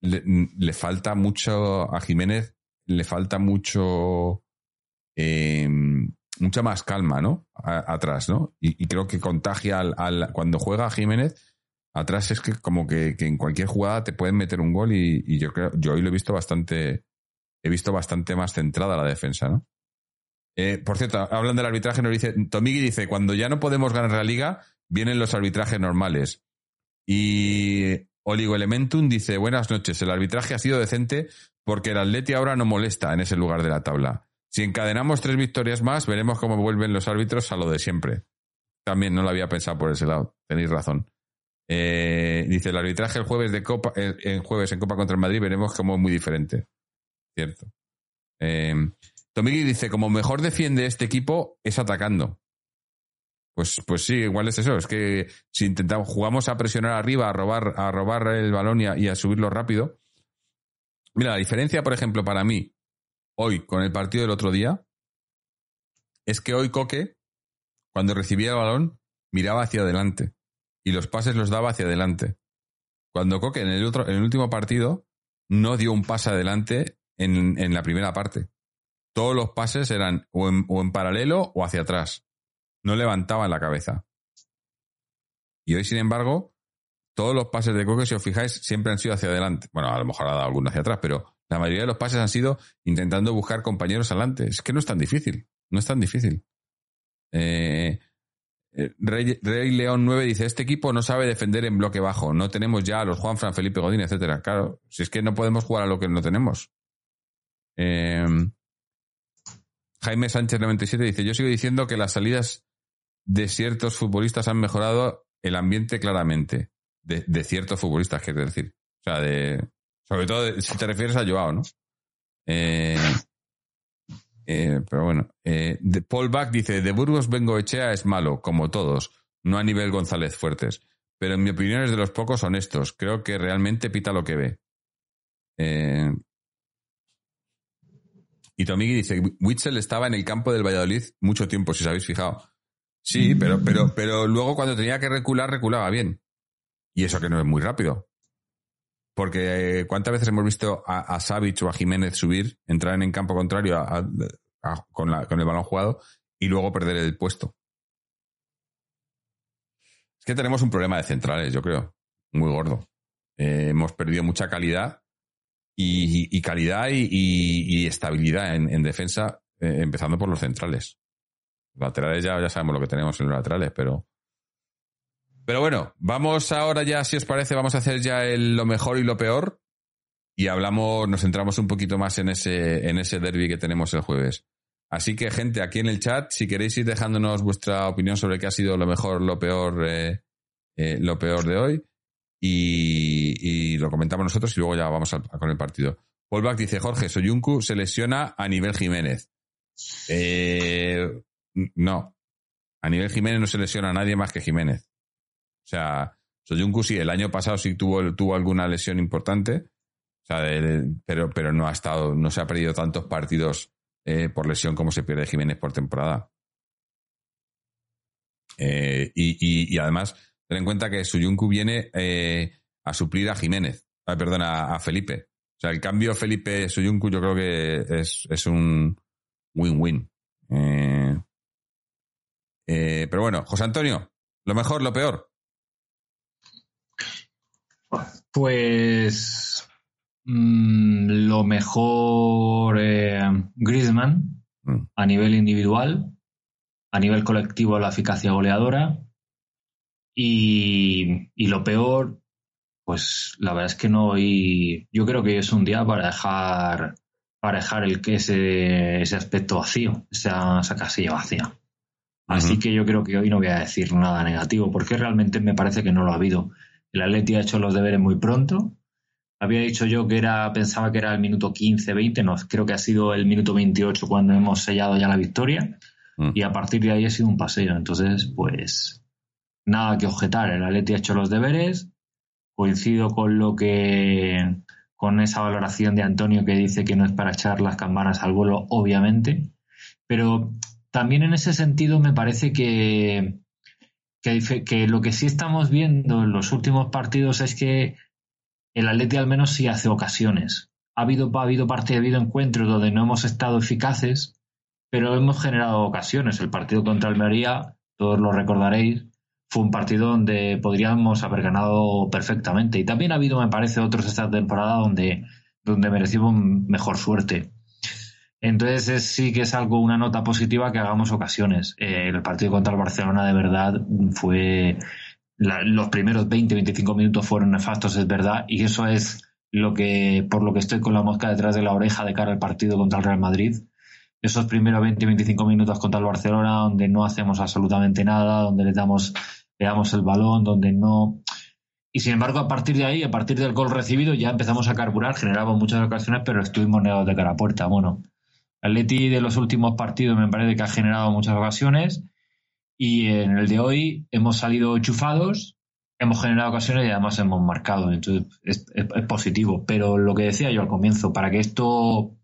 le, falta mucho. A Jiménez le falta mucho. eh, mucha más calma, ¿no? Atrás, ¿no? Y, y creo que contagia al, al- Cuando juega Jiménez, atrás es que como que, que en cualquier jugada te pueden meter un gol y, yo creo. Yo hoy lo he visto bastante. He visto bastante más centrada la defensa, ¿no? Eh, por cierto, hablan del arbitraje, nos dice, Tomigi dice, cuando ya no podemos ganar la liga, vienen los arbitrajes normales. Y Oligo Elementum dice, buenas noches, el arbitraje ha sido decente porque el Atleti ahora no molesta en ese lugar de la tabla. Si encadenamos tres victorias más, veremos cómo vuelven los árbitros a lo de siempre. También no lo había pensado por ese lado, tenéis razón. Eh, dice, el arbitraje el jueves de Copa, el, el jueves en Copa contra el Madrid, veremos cómo es muy diferente. Cierto. Eh, Tomigi dice, como mejor defiende este equipo es atacando. Pues, pues sí, igual es eso. Es que si intentamos, jugamos a presionar arriba, a robar, a robar el balón y a, y a subirlo rápido. Mira, la diferencia, por ejemplo, para mí, hoy con el partido del otro día, es que hoy Coque, cuando recibía el balón, miraba hacia adelante y los pases los daba hacia adelante. Cuando Coque en el, otro, en el último partido no dio un pase adelante en, la primera parte. Todos los pases eran o en, paralelo o hacia atrás. No levantaban la cabeza. Y hoy, sin embargo, todos los pases de Coque, si os fijáis, siempre han sido hacia adelante. Bueno, a lo mejor ha dado alguno hacia atrás, pero la mayoría de los pases han sido intentando buscar compañeros adelante. Es que no es tan difícil. No es tan difícil. Eh, Rey, Rey León 9 dice, este equipo no sabe defender en bloque bajo. No tenemos ya a los Juan, Fran, Felipe Godín, etcétera. Claro, si es que no podemos jugar a lo que no tenemos. Eh, Jaime Sánchez 97 dice, yo sigo diciendo que las salidas de ciertos futbolistas han mejorado el ambiente claramente. De, ciertos futbolistas, quiero decir. O sea, de... Sobre todo si te refieres a Joao, ¿no? Eh, eh, pero bueno. Eh, Paul Bach dice, de Burgos Bengo Echea es malo, como todos. No a nivel González Fuertes. Pero en mi opinión es de los pocos honestos. Creo que realmente pita lo que ve. Eh, y Tomigui dice, Witzel estaba en el campo del Valladolid mucho tiempo, si os habéis fijado. Sí, pero, pero, pero luego cuando tenía que recular, reculaba bien. Y eso que no es muy rápido. Porque eh, ¿cuántas veces hemos visto a, a o a Jiménez subir, entrar en campo contrario con, el balón jugado y luego perder el puesto? Es que tenemos un problema de centrales, yo creo, muy gordo. Eh, hemos perdido mucha calidad y, calidad y, estabilidad en, en defensa, eh, empezando por los centrales. Laterales ya, ya sabemos lo que tenemos en los laterales, pero. Pero bueno, vamos ahora ya, si os parece, vamos a hacer ya el- lo mejor y lo peor. Y hablamos, nos centramos un poquito más en ese, en ese derby que tenemos el jueves. Así que, gente, aquí en el chat, si queréis ir dejándonos vuestra opinión sobre qué ha sido lo mejor, lo peor, eh, eh, lo peor de hoy. Y, lo comentamos nosotros y luego ya vamos al- con el partido. Paul Bach dice, Jorge, Soyuncu se lesiona a nivel Jiménez. Eh, no. A nivel Jiménez no se lesiona a nadie más que Jiménez. O sea, Soyuncu sí, el año pasado sí tuvo, tuvo alguna lesión importante. O sea, pero, pero no ha estado, no se ha perdido tantos partidos eh, por lesión como se pierde Jiménez por temporada. Eh, y, y- además, ten en cuenta que Soyuncu viene eh, a suplir a Jiménez, perdón, a, a Felipe. O sea, el cambio Felipe-Soyuncu yo creo que es, es un win-win. Pero bueno, José Antonio, lo mejor, lo peor. Pues mm, lo mejor eh, Griezmann Mm. a nivel individual, a nivel colectivo la eficacia goleadora y, y lo peor, pues la verdad es que no y yo creo que es un día para dejar para dejar el que ese, ese aspecto vacío, esa, esa casilla vacía. Así que yo creo que hoy no voy a decir nada negativo, porque realmente me parece que no lo ha habido. El Atleti ha hecho los deberes muy pronto. Había dicho yo que era, pensaba que era el minuto 15, 20, no, creo que ha sido el minuto 28 cuando hemos sellado ya la victoria. Mm. Y a partir de ahí ha sido un paseo. Entonces, pues, nada que objetar. El Atleti ha hecho los deberes. Coincido con lo que, con esa valoración de Antonio que dice que no es para echar las campanas al vuelo, obviamente. Pero también en ese sentido me parece que, que, lo que sí estamos viendo en los últimos partidos es que el Atleti al menos sí hace ocasiones. Ha habido, ha habido parte, ha habido encuentros donde no hemos estado eficaces, pero hemos generado ocasiones. El partido contra Almería, todos lo recordaréis, fue un partido donde podríamos haber ganado perfectamente. Y también ha habido, me parece, otros esta temporada donde, donde merecimos mejor suerte. Entonces es- sí que es algo, una nota positiva que hagamos ocasiones. Eh, el partido contra el Barcelona de verdad fue... la- los primeros 20-25 minutos fueron nefastos, es verdad, y eso es lo que, por lo que estoy con la mosca detrás de la oreja de cara al partido contra el Real Madrid. Esos primeros 20-25 minutos contra el Barcelona, donde no hacemos absolutamente nada, donde le damos, le damos el balón, donde no. Y sin embargo, a partir de ahí, a partir del gol recibido, ya empezamos a carburar, generamos muchas ocasiones, pero estuvimos negados de cara a puerta. Bueno, Atleti de los últimos partidos me parece que ha generado muchas ocasiones y en el de hoy hemos salido enchufados, hemos generado ocasiones y además hemos marcado. Entonces es, es- es positivo. Pero lo que decía yo al comienzo, para que esto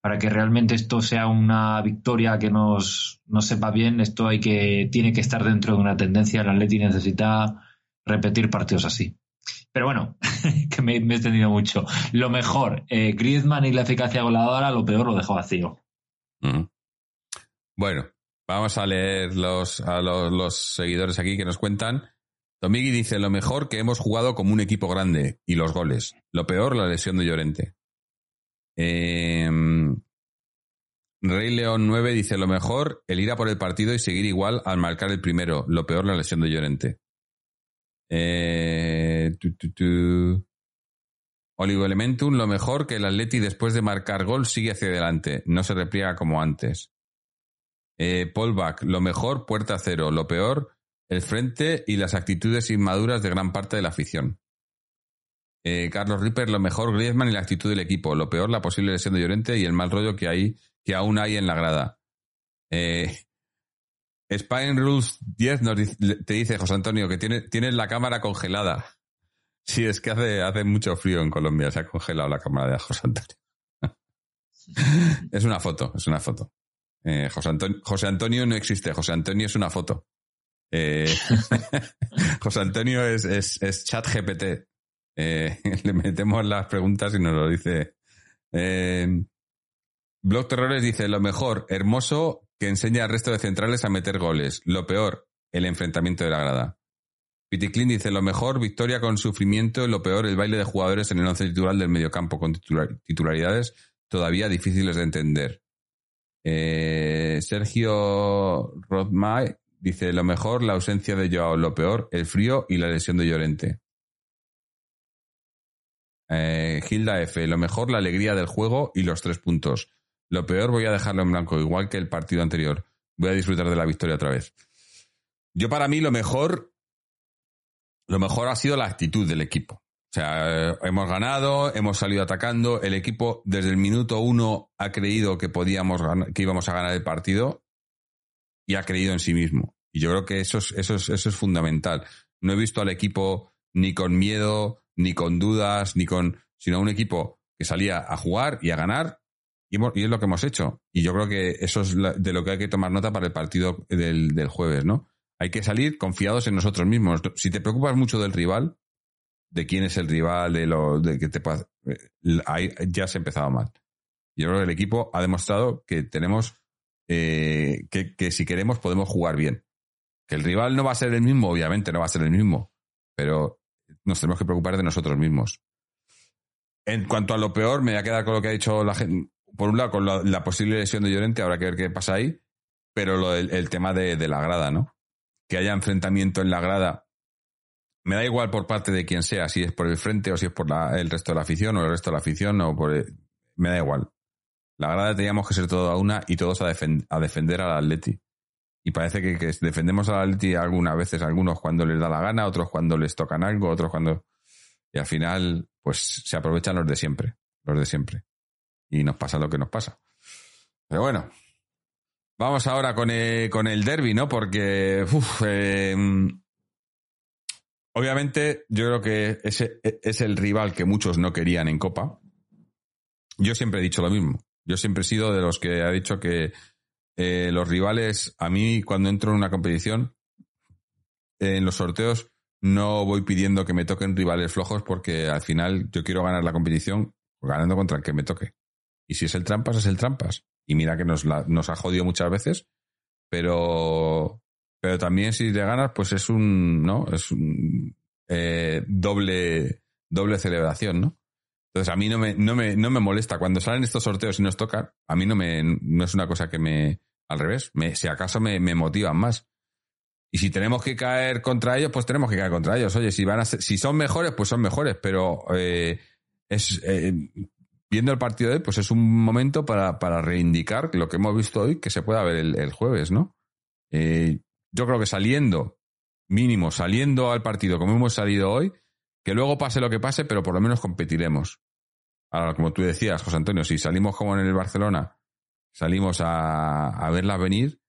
para que realmente esto sea una victoria que nos, nos sepa bien, esto hay que, tiene que estar dentro de una tendencia. El Atleti necesita repetir partidos así. Pero bueno, que me, he extendido mucho. Lo mejor, eh, Griezmann y la eficacia goleadora, lo peor lo dejó vacío. Bueno, vamos a leer los, a los, seguidores aquí que nos cuentan. Tomigui dice, lo mejor que hemos jugado como un equipo grande y los goles. Lo peor, la lesión de Llorente. Eh, Rey León 9 dice, lo mejor, el ir a por el partido y seguir igual al marcar el primero. Lo peor, la lesión de Llorente. Eh, Elementum, lo mejor que el Atleti después de marcar gol sigue hacia adelante, no se repliega como antes. Eh, Paul Bach, lo mejor, puerta cero, lo peor, el frente y las actitudes inmaduras de gran parte de la afición. Eh, Carlos Ripper, lo mejor, Griezmann y la actitud del equipo, lo peor, la posible lesión de Llorente y el mal rollo que, hay, que aún hay en la grada. Eh, Spine Rules 10 nos dice- te dice, José Antonio, que tiene- tienes la cámara congelada. Sí, es que hace, hace mucho frío en Colombia, se ha congelado la cámara de José Antonio. es una foto, es una foto. Eh, José, Antonio, no existe, José Antonio es una foto. Eh, José Antonio es, es, es chat GPT. Eh, le metemos las preguntas y nos lo dice. Blog Terrores dice, lo mejor, hermoso, que enseña al resto de centrales a meter goles. Lo peor, el enfrentamiento de la grada. Piticlin dice, lo mejor, victoria con sufrimiento, lo peor, el baile de jugadores en el once titular del mediocampo con titular- titularidades todavía difíciles de entender. Eh, Sergio Rodmay dice, lo mejor, la ausencia de Joao, lo peor, el frío y la lesión de Llorente. Eh, Hilda F, lo mejor, la alegría del juego y los tres puntos. Lo peor, voy a dejarlo en blanco, igual que el partido anterior. Voy a disfrutar de la victoria otra vez. Yo para mí lo mejor, lo mejor ha sido la actitud del equipo. O sea, hemos ganado, hemos salido atacando, el equipo desde el minuto uno ha creído que podíamos que íbamos a ganar el partido y ha creído en sí mismo. Y yo creo que eso es, eso es, eso es fundamental. No he visto al equipo ni con miedo, ni con dudas, ni con, sino un equipo que salía a jugar y a ganar y, es lo que hemos hecho. Y yo creo que eso es de lo que hay que tomar nota para el partido del, del jueves, ¿no? Hay que salir confiados en nosotros mismos. Si te preocupas mucho del rival, de quién es el rival, de lo de que te eh, ahí ya se ha empezado mal. Yo creo que el equipo ha demostrado que tenemos eh, que, que si queremos podemos jugar bien. Que el rival no va a ser el mismo, obviamente no va a ser el mismo, pero nos tenemos que preocupar de nosotros mismos. En cuanto a lo peor, me voy a quedar con lo que ha dicho la gente. Por un lado, con la, posible lesión de Llorente, habrá que ver qué pasa ahí, pero lo del- el tema de, la grada, ¿no? Que haya enfrentamiento en la grada. Me da igual por parte de quien sea, si es por el frente o si es por la- el resto de la afición o el resto de la afición o por... el- me da igual. La grada teníamos que ser todo a una y todos a, defen- a defender al Atleti. Y parece que, que defendemos al Atleti algunas veces, algunos cuando les da la gana, otros cuando les tocan algo, otros cuando... Y al final, pues se aprovechan los de siempre, los de siempre. Y nos pasa lo que nos pasa. Pero bueno, vamos ahora con el, con el derby, ¿no? Porque, eh, obviamente, yo creo que ese es el rival que muchos no querían en Copa. Yo siempre he dicho lo mismo. Yo siempre he sido de los que ha dicho que eh, los rivales, a mí cuando entro en una competición, eh, en los sorteos, no voy pidiendo que me toquen rivales flojos porque al final yo quiero ganar la competición ganando contra el que me toque. Y si es el trampas, es el trampas. Y mira que nos, nos ha jodido muchas veces, pero, pero también si te ganas, pues es un, ¿no? Es un eh, doble, doble celebración, ¿no? Entonces a mí no me, no me, no me molesta. Cuando salen estos sorteos y nos tocan, a mí no me, no es una cosa que me, al revés, si acaso me, me motivan más. Y si tenemos que caer contra ellos, pues tenemos que caer contra ellos. Oye, si van a ser- si son mejores, pues son mejores, pero eh, es eh, viendo el partido de hoy, pues es un momento para, para reivindicar lo que hemos visto hoy, que se pueda ver el, jueves, ¿no? Eh, yo creo que saliendo, mínimo, saliendo al partido como hemos salido hoy, que luego pase lo que pase, pero por lo menos competiremos. Ahora, como tú decías, José Antonio, si salimos como en el Barcelona, salimos a, a verlas venir,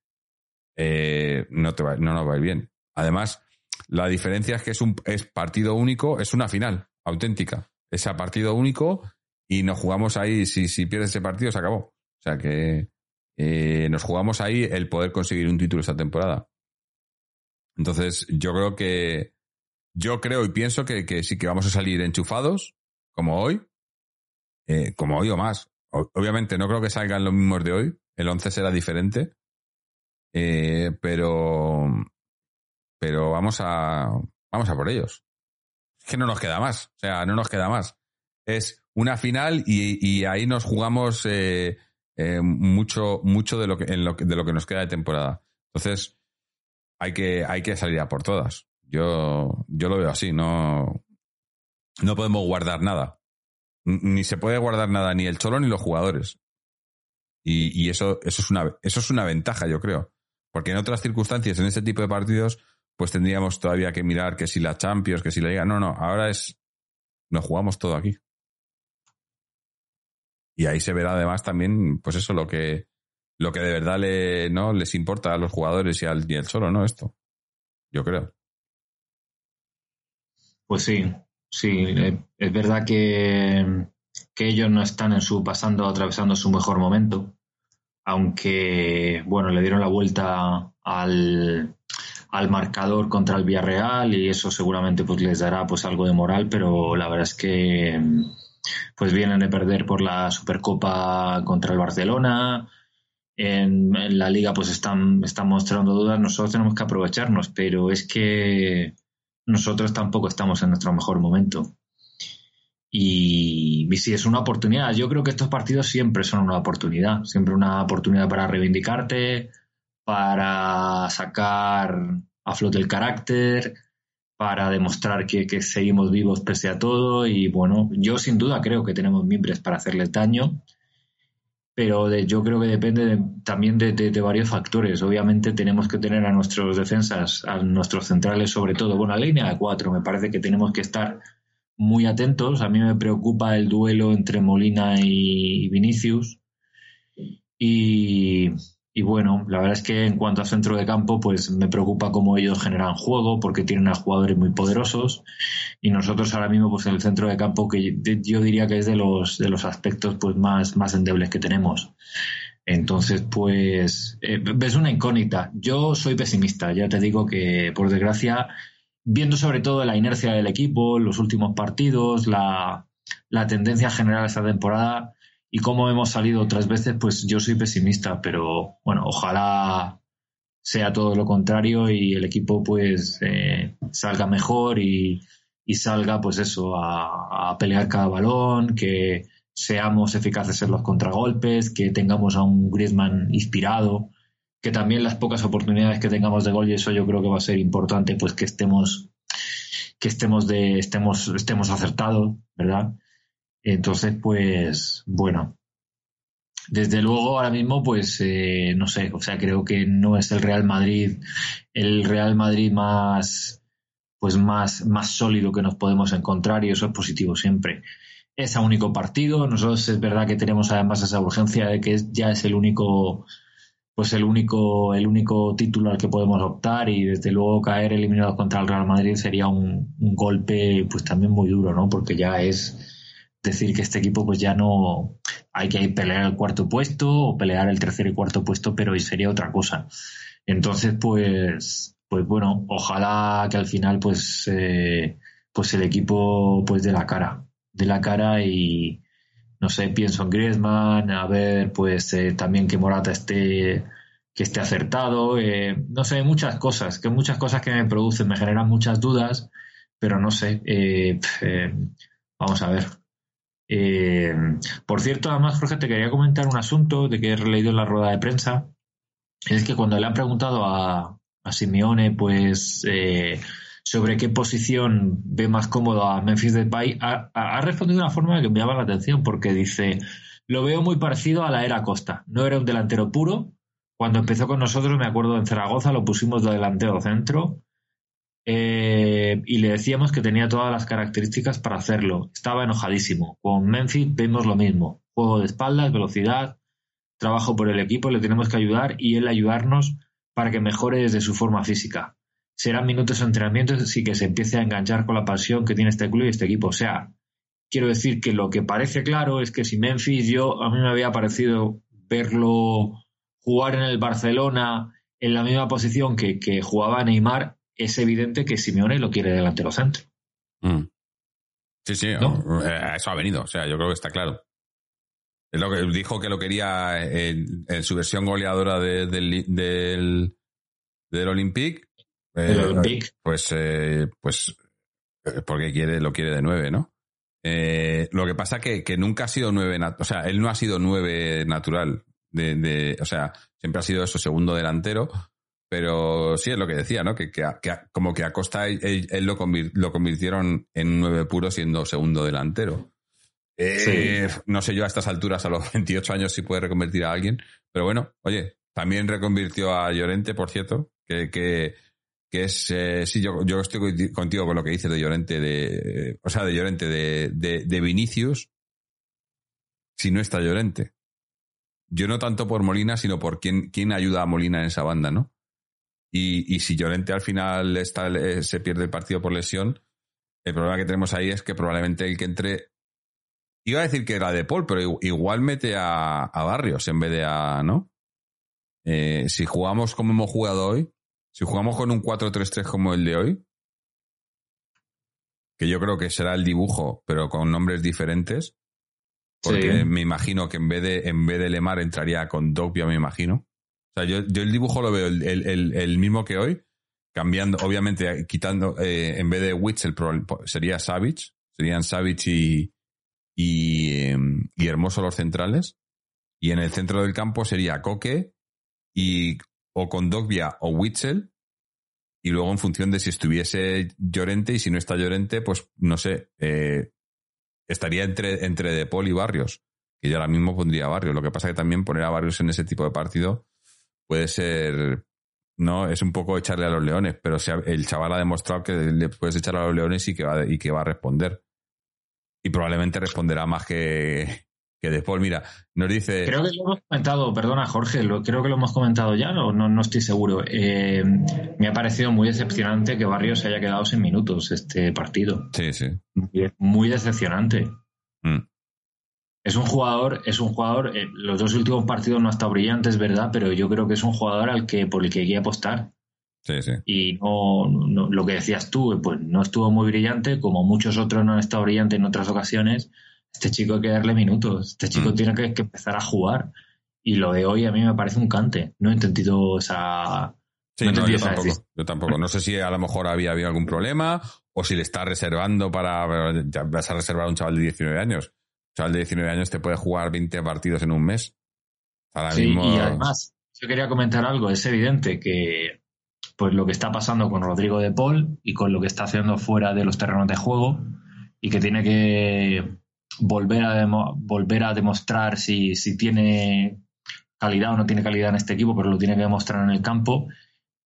eh, no, te va, no nos va a ir bien. Además, la diferencia es que es un es partido único, es una final auténtica. Es partido único y nos jugamos ahí. Si, si pierdes ese partido, se acabó. sea que eh, nos jugamos ahí el poder conseguir un título esta temporada. Entonces, yo creo que. Yo creo y pienso que, que sí que vamos a salir enchufados, como hoy, eh, como hoy o más. O- obviamente no creo que salgan los mismos de hoy. El 11 será diferente. Eh, pero. Pero vamos a. Vamos a por ellos. Es que no nos queda más. O sea, no nos queda más. Es una final y, ahí nos jugamos eh, eh, mucho, mucho de lo, que, de lo que nos queda de temporada. Entonces, hay que, hay que salir a por todas. Yo, yo lo veo así, no, no podemos guardar nada. Ni se puede guardar nada, ni el Cholo ni los jugadores. Y, y eso, eso, es una, eso es una ventaja, yo creo. Porque en otras circunstancias, en este tipo de partidos, pues tendríamos todavía que mirar que si la Champions, que si la Liga. No, no, ahora es. Nos jugamos todo aquí. Y ahí se verá además también, pues eso, lo que, lo que de verdad le, ¿no? les importa a los jugadores y al, y al Cholo, ¿no? Esto. Yo creo. Pues sí, sí, eh, es verdad que, que ellos no están en su pasando, atravesando su mejor momento, aunque, bueno, le dieron la vuelta al, al marcador contra el Villarreal y eso seguramente pues les dará pues algo de moral, pero la verdad es que pues vienen de perder por la Supercopa contra el Barcelona, en, la liga pues están, están mostrando dudas, nosotros tenemos que aprovecharnos, pero es que nosotros tampoco estamos en nuestro mejor momento. Y, y sí, es una oportunidad. Yo creo que estos partidos siempre son una oportunidad, siempre una oportunidad para reivindicarte, para sacar a flote el carácter, para demostrar que, seguimos vivos pese a todo. Y bueno, yo sin duda creo que tenemos mimbres para hacerles daño, pero yo creo que depende de- también de, de- varios factores. Obviamente tenemos que tener a nuestros defensas, a nuestros centrales sobre todo, bueno, la línea de cuatro, me parece que tenemos que estar muy atentos. A mí me preocupa el duelo entre Molina y Vinicius. Y, y bueno, la verdad es que en cuanto a centro de campo, pues me preocupa cómo ellos generan juego, porque tienen a jugadores muy poderosos. Y nosotros ahora mismo, pues en el centro de campo, que yo- diría que es de los, de los aspectos pues más, más endebles que tenemos. Entonces, pues, eh, ves una incógnita. Yo soy pesimista, ya te digo que, por desgracia, viendo sobre todo la inercia del equipo, los últimos partidos, la, la tendencia general esta temporada y cómo hemos salido otras veces, pues yo soy pesimista, pero bueno, ojalá sea todo lo contrario y el equipo pues eh, salga mejor y, salga pues eso, a, a pelear cada balón, que seamos eficaces en los contragolpes, que tengamos a un Griezmann inspirado, que también las pocas oportunidades que tengamos de gol y eso yo creo que va a ser importante pues que estemos que estemos de estemos estemos acertados, ¿verdad? Entonces pues bueno, desde luego ahora mismo pues eh, no sé, o sea, creo que no es el Real Madrid el Real Madrid más pues más más sólido que nos podemos encontrar y eso es positivo siempre. Es a único partido, nosotros es verdad que tenemos además esa urgencia de que ya es el único pues el único, el único título al que podemos optar y desde luego caer eliminados contra el Real Madrid sería un, un golpe pues también muy duro, ¿no? Porque ya es decir que este equipo pues ya no hay que pelear el cuarto puesto o pelear el tercer y cuarto puesto, pero sería otra cosa. Entonces, pues, pues bueno, ojalá que al final pues, eh, pues el equipo pues de la cara, de la cara y, no sé, pienso en Griezmann, a ver, pues eh, también que Morata esté que esté acertado, eh, no sé, muchas cosas, que muchas cosas que me producen, me generan muchas dudas, pero no sé, eh, eh, vamos a ver. Eh, por cierto, además, Jorge, te quería comentar un asunto de que he leído en la rueda de prensa, es que cuando le han preguntado a, Simeone, pues, eh, sobre qué posición ve más cómodo a Memphis Depay, ha, ha respondido de una forma que me llama la atención porque dice, lo veo muy parecido a la era Costa. No era un delantero puro. Cuando empezó con nosotros, me acuerdo en Zaragoza, lo pusimos de delantero centro eh, y le decíamos que tenía todas las características para hacerlo. Estaba enojadísimo. Con Memphis vemos lo mismo. Juego de espaldas, velocidad, trabajo por el equipo, le tenemos que ayudar y él ayudarnos para que mejore desde su forma física serán minutos de entrenamiento y que se empiece a enganchar con la pasión que tiene este club y este equipo. O sea, quiero decir que lo que parece claro es que si Memphis yo a mí me había parecido verlo jugar en el Barcelona en la misma posición que, que jugaba Neymar, es evidente que Simeone lo quiere delantero centro. Mm. Sí, sí, ¿No? eh, eso ha venido. O sea, yo creo que está claro. Es lo que dijo que lo quería en, en su versión goleadora de- del, del, del Olympique. Eh, El Olympique. Pues, eh, pues, eh, porque quiere, lo quiere de nueve, ¿no? Eh, lo que pasa que, que nunca ha sido nueve, o sea, él no ha sido nueve natural. De, de, o sea, siempre ha sido eso, segundo delantero. Pero sí es lo que decía, ¿no? Que, que, que como que a Costa él, lo, convir- lo convirtieron en nueve puro siendo segundo delantero. Eh, No sé yo a estas alturas, a los 28 años, si puede reconvertir a alguien. Pero bueno, oye, también reconvirtió a Llorente, por cierto, que, que, que es, eh, sí, yo, yo estoy conti- contigo con lo que dices de Llorente, de, o sea, de Llorente, de, de, de Vinicius, si no está Llorente. Yo no tanto por Molina, sino por quién, quién ayuda a Molina en esa banda, ¿no? Y, y si Llorente al final está, eh, se pierde el partido por lesión, el problema que tenemos ahí es que probablemente el que entre. Iba a decir que era de Paul, pero igu- igual mete a, a Barrios en vez de a. ¿No? Eh, si jugamos como hemos jugado hoy, si jugamos con un 4-3-3 como el de hoy, que yo creo que será el dibujo, pero con nombres diferentes, porque Sí. me imagino que en vez de, en vez de Lemar entraría con Dogbia, me imagino. Sea, yo, el dibujo lo veo el, el- mismo que hoy, cambiando, obviamente, quitando, eh, en vez de pro- sería Savage, serían Savage y, eh, y Hermoso los centrales. Y en el centro del campo sería Coque y o con Dogbia o Witzel. Y luego en función de si estuviese Llorente y si no está Llorente, pues no sé, eh, estaría entre, entre De Paul y Barrios. Que yo ahora mismo pondría Barrios. Lo que pasa que también poner a Barrios en ese tipo de partido puede ser, no, es un poco echarle a los leones, pero se ha- el chaval ha demostrado que le puedes echar a los leones y que va, y que va a responder. Y probablemente responderá más que, que De Paul. Mira, nos dice... Creo que lo hemos comentado, perdona Jorge, lo, creo que lo hemos comentado ya, no, no, no estoy seguro. Eh, me ha parecido muy decepcionante que Barrios se haya quedado sin minutos este partido. Sí, sí. Muy, muy decepcionante. Mm. Es un jugador, es un jugador, eh, los dos últimos partidos no ha estado brillante, es verdad, pero yo creo que es un jugador al que, por el que hay que apostar. Sí, sí. Y no, no- lo que decías tú, pues no estuvo muy brillante, como muchos otros no han estado brillantes en otras ocasiones. Este chico hay que darle minutos, este chico Mm. tiene que, que empezar a jugar. Y lo de hoy a mí me parece un cante. No he entendido esa. Sí, no no, yo esa tampoco. Yo tampoco. No sé si a lo mejor había habido algún problema o si le está reservando para. Ya vas a reservar a un chaval de 19 años. Un chaval de 19 años te puede jugar 20 partidos en un mes. Ahora Sí, mismo. y además, yo quería comentar algo. Es evidente que pues lo que está pasando con Rodrigo de Paul y con lo que está haciendo fuera de los terrenos de juego y que tiene que volver a, demo- volver a demostrar si, si tiene calidad o no tiene calidad en este equipo, pero lo tiene que demostrar en el campo.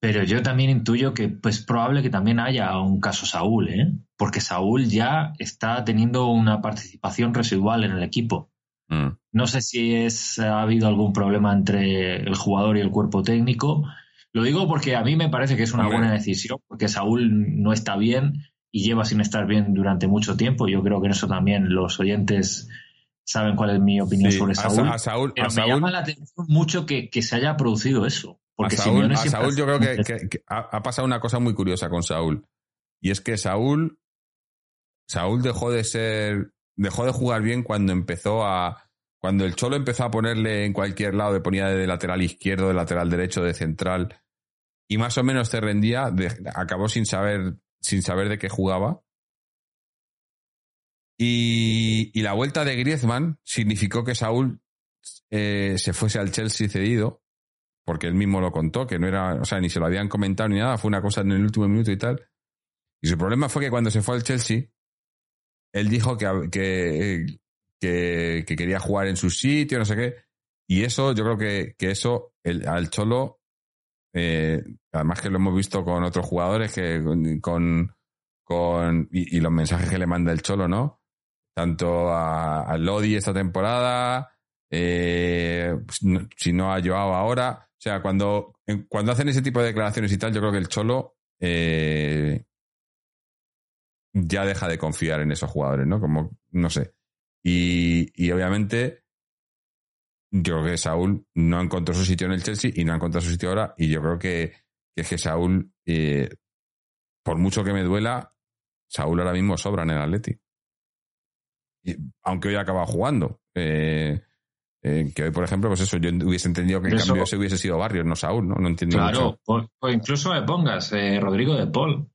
Pero yo también intuyo que pues, es probable que también haya un caso Saúl, ¿eh? porque Saúl ya está teniendo una participación residual en el equipo. Mm. No sé si es, ha habido algún problema entre el jugador y el cuerpo técnico. Lo digo porque a mí me parece que es una Hombre. buena decisión, porque Saúl no está bien y lleva sin estar bien durante mucho tiempo. Yo creo que en eso también los oyentes saben cuál es mi opinión Sí, sobre a, Saúl. Sa- a Saúl, Pero a me Saúl, llama la atención mucho que, que se haya producido eso. Porque a Saúl, a yo creo que, que- que ha, ha pasado una cosa muy curiosa con Saúl. Y es que Saúl. Saúl dejó de ser. Dejó de jugar bien cuando empezó a. Cuando el Cholo empezó a ponerle en cualquier lado, le ponía de lateral izquierdo, de lateral derecho, de central, y más o menos te rendía, de- acabó sin saber, sin saber de qué jugaba. Y, y la vuelta de Griezmann significó que Saúl eh, se fuese al Chelsea cedido, porque él mismo lo contó, que no era, o sea, ni se lo habían comentado ni nada, fue una cosa en el último minuto y tal. Y su problema fue que cuando se fue al Chelsea, él dijo que, que, que, que quería jugar en su sitio, no sé qué. Y eso, yo creo que, que eso, el, al Cholo, eh, además que lo hemos visto con otros jugadores, que con, con, y, los mensajes que le manda el Cholo, ¿no? Tanto a, a Lodi esta temporada, eh, pues, si no a Joao ahora. O sea, cuando, cuando hacen ese tipo de declaraciones y tal, yo creo que el Cholo eh, ya deja de confiar en esos jugadores, ¿no? Como, no sé. Y, y obviamente yo creo que Saúl no encontró su sitio en el Chelsea y no ha encontrado su sitio ahora. Y yo creo que, que es que Saúl, eh, por mucho que me duela, Saúl ahora mismo sobra en el Atleti. Y, aunque hoy acaba jugando. Eh, eh, que hoy, por ejemplo, pues eso, yo hubiese entendido que en Eso- cambio ese hubiese sido Barrios, no Saúl, ¿no? No entiendo Claro, mucho. pues incluso me pongas eh, Rodrigo de Paul.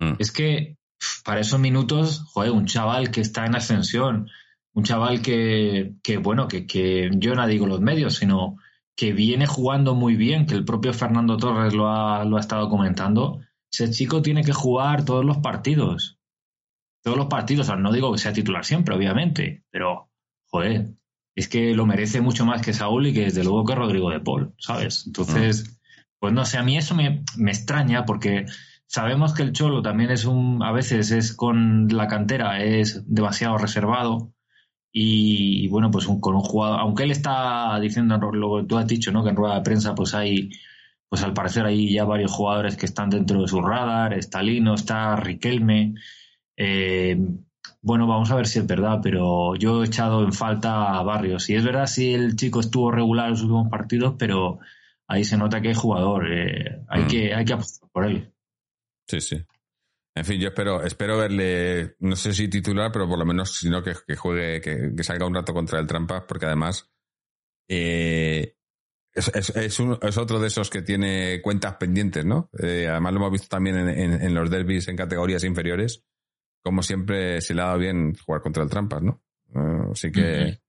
Mm. Es que para esos minutos, joder, un chaval que está en ascensión, un chaval que, que bueno, que, que yo no digo los medios, sino que viene jugando muy bien, que el propio Fernando Torres lo ha, lo ha estado comentando. Ese chico tiene que jugar todos los partidos. Todos los partidos. O sea, no digo que sea titular siempre, obviamente, pero, joder, es que lo merece mucho más que Saúl y que desde luego que Rodrigo de Paul, ¿sabes? Entonces, pues no sé, a mí eso me, me extraña porque sabemos que el Cholo también es un, a veces es con la cantera, es demasiado reservado. Y, bueno, pues un- con un jugador, aunque él está diciendo lo que tú has dicho, ¿no? Que en rueda de prensa, pues hay, pues al parecer hay ya varios jugadores que están dentro de su radar, está Lino, está Riquelme. Eh, bueno, vamos a ver si es verdad, pero yo he echado en falta a Barrios. Y es verdad si el chico estuvo regular en los últimos partidos, pero ahí se nota que hay jugador. eh, hay, Mm. que, hay que apostar por él. Sí, sí. En fin, yo espero, espero verle, no sé si titular, pero por lo menos, si no, que, que juegue, que, que salga un rato contra el Trampas, porque además eh, es, es- es es otro de esos que tiene cuentas pendientes, ¿no? Eh, además lo hemos visto también en, en- en los derbis en categorías inferiores, como siempre se le ha dado bien jugar contra el Trampas, ¿no? Eh, así que,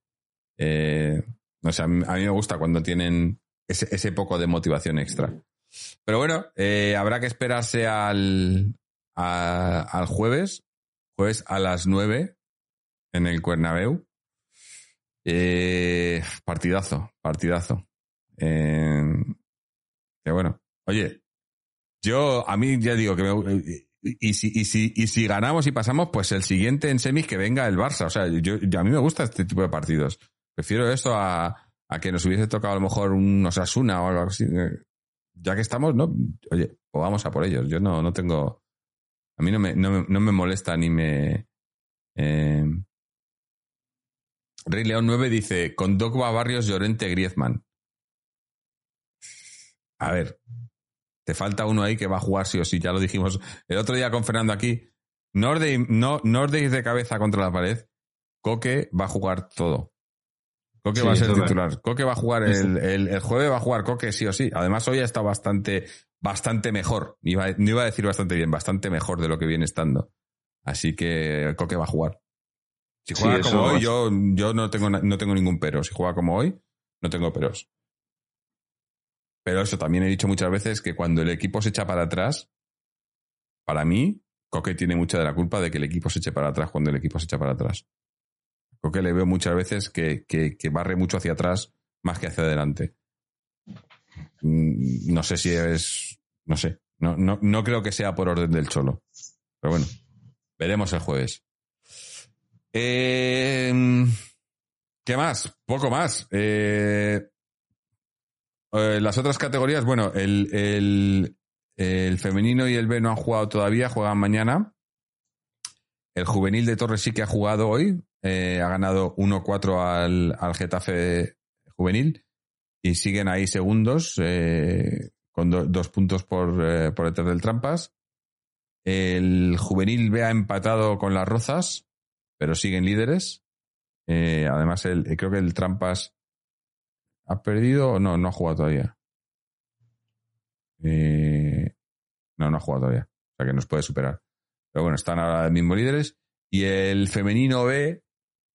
eh, no sé, a mí, a mí me gusta cuando tienen ese, ese poco de motivación extra. Pero bueno, eh, habrá que esperarse al, a- al jueves, jueves a las 9 en el Cuernabeu. Eh, partidazo, partidazo. Que bueno, oye, yo a mí ya digo que me, y, si, y, si, y si ganamos y pasamos, pues el siguiente en semis que venga el Barça. O sea, yo, yo- a mí me gusta este tipo de partidos. Prefiero esto a, que nos hubiese tocado a lo mejor un Osasuna o algo así. Ya que estamos, ¿no? Oye, pues vamos a por ellos. Yo no, no tengo. A mí no me, no no me molesta ni me. eh, Rey León 9 dice: con Dogba Barrios Llorente Griezmann. A ver, te falta uno ahí que va a jugar sí o sí, ya lo dijimos el otro día con Fernando aquí. No os deis, no, no os deis de cabeza contra la pared. Coque va a jugar todo. Coque Sí, va a ser titular. Coque va a jugar el, el, el jueves, va a jugar Coque sí o sí. Además, hoy ha estado bastante, bastante mejor. Iba- no iba a decir bastante bien, bastante mejor de lo que viene estando. Así que Coque va a jugar. Si juega como hoy, yo, yo no, tengo, no tengo ningún pero. Si juega como hoy, no tengo peros. Pero eso también he dicho muchas veces que cuando el equipo se echa para atrás, para mí, Coque tiene mucha de la culpa de que el equipo se eche para atrás cuando el equipo se echa para atrás. Coque le veo muchas veces que, que- barre mucho hacia atrás más que hacia adelante. Mm, No sé si es. No sé. No, no, no creo que sea por orden del cholo. Pero bueno, veremos el jueves. Eh, ¿Qué más? Poco más. Eh, eh, las otras categorías, bueno, el, el, el femenino y el B no han jugado todavía, juegan mañana. El juvenil de Torres sí que ha jugado hoy, eh, ha ganado 1-4 al, al Getafe juvenil y siguen ahí segundos eh, con do- dos puntos por, eh, por detrás del Trampas. El juvenil B ha empatado con las Rozas, pero siguen líderes. Además, el, creo que el Trampas ha perdido no, no ha jugado todavía. Eh, no, no ha jugado todavía. O sea que nos puede superar. Pero bueno, están ahora mismo líderes. Y el femenino B,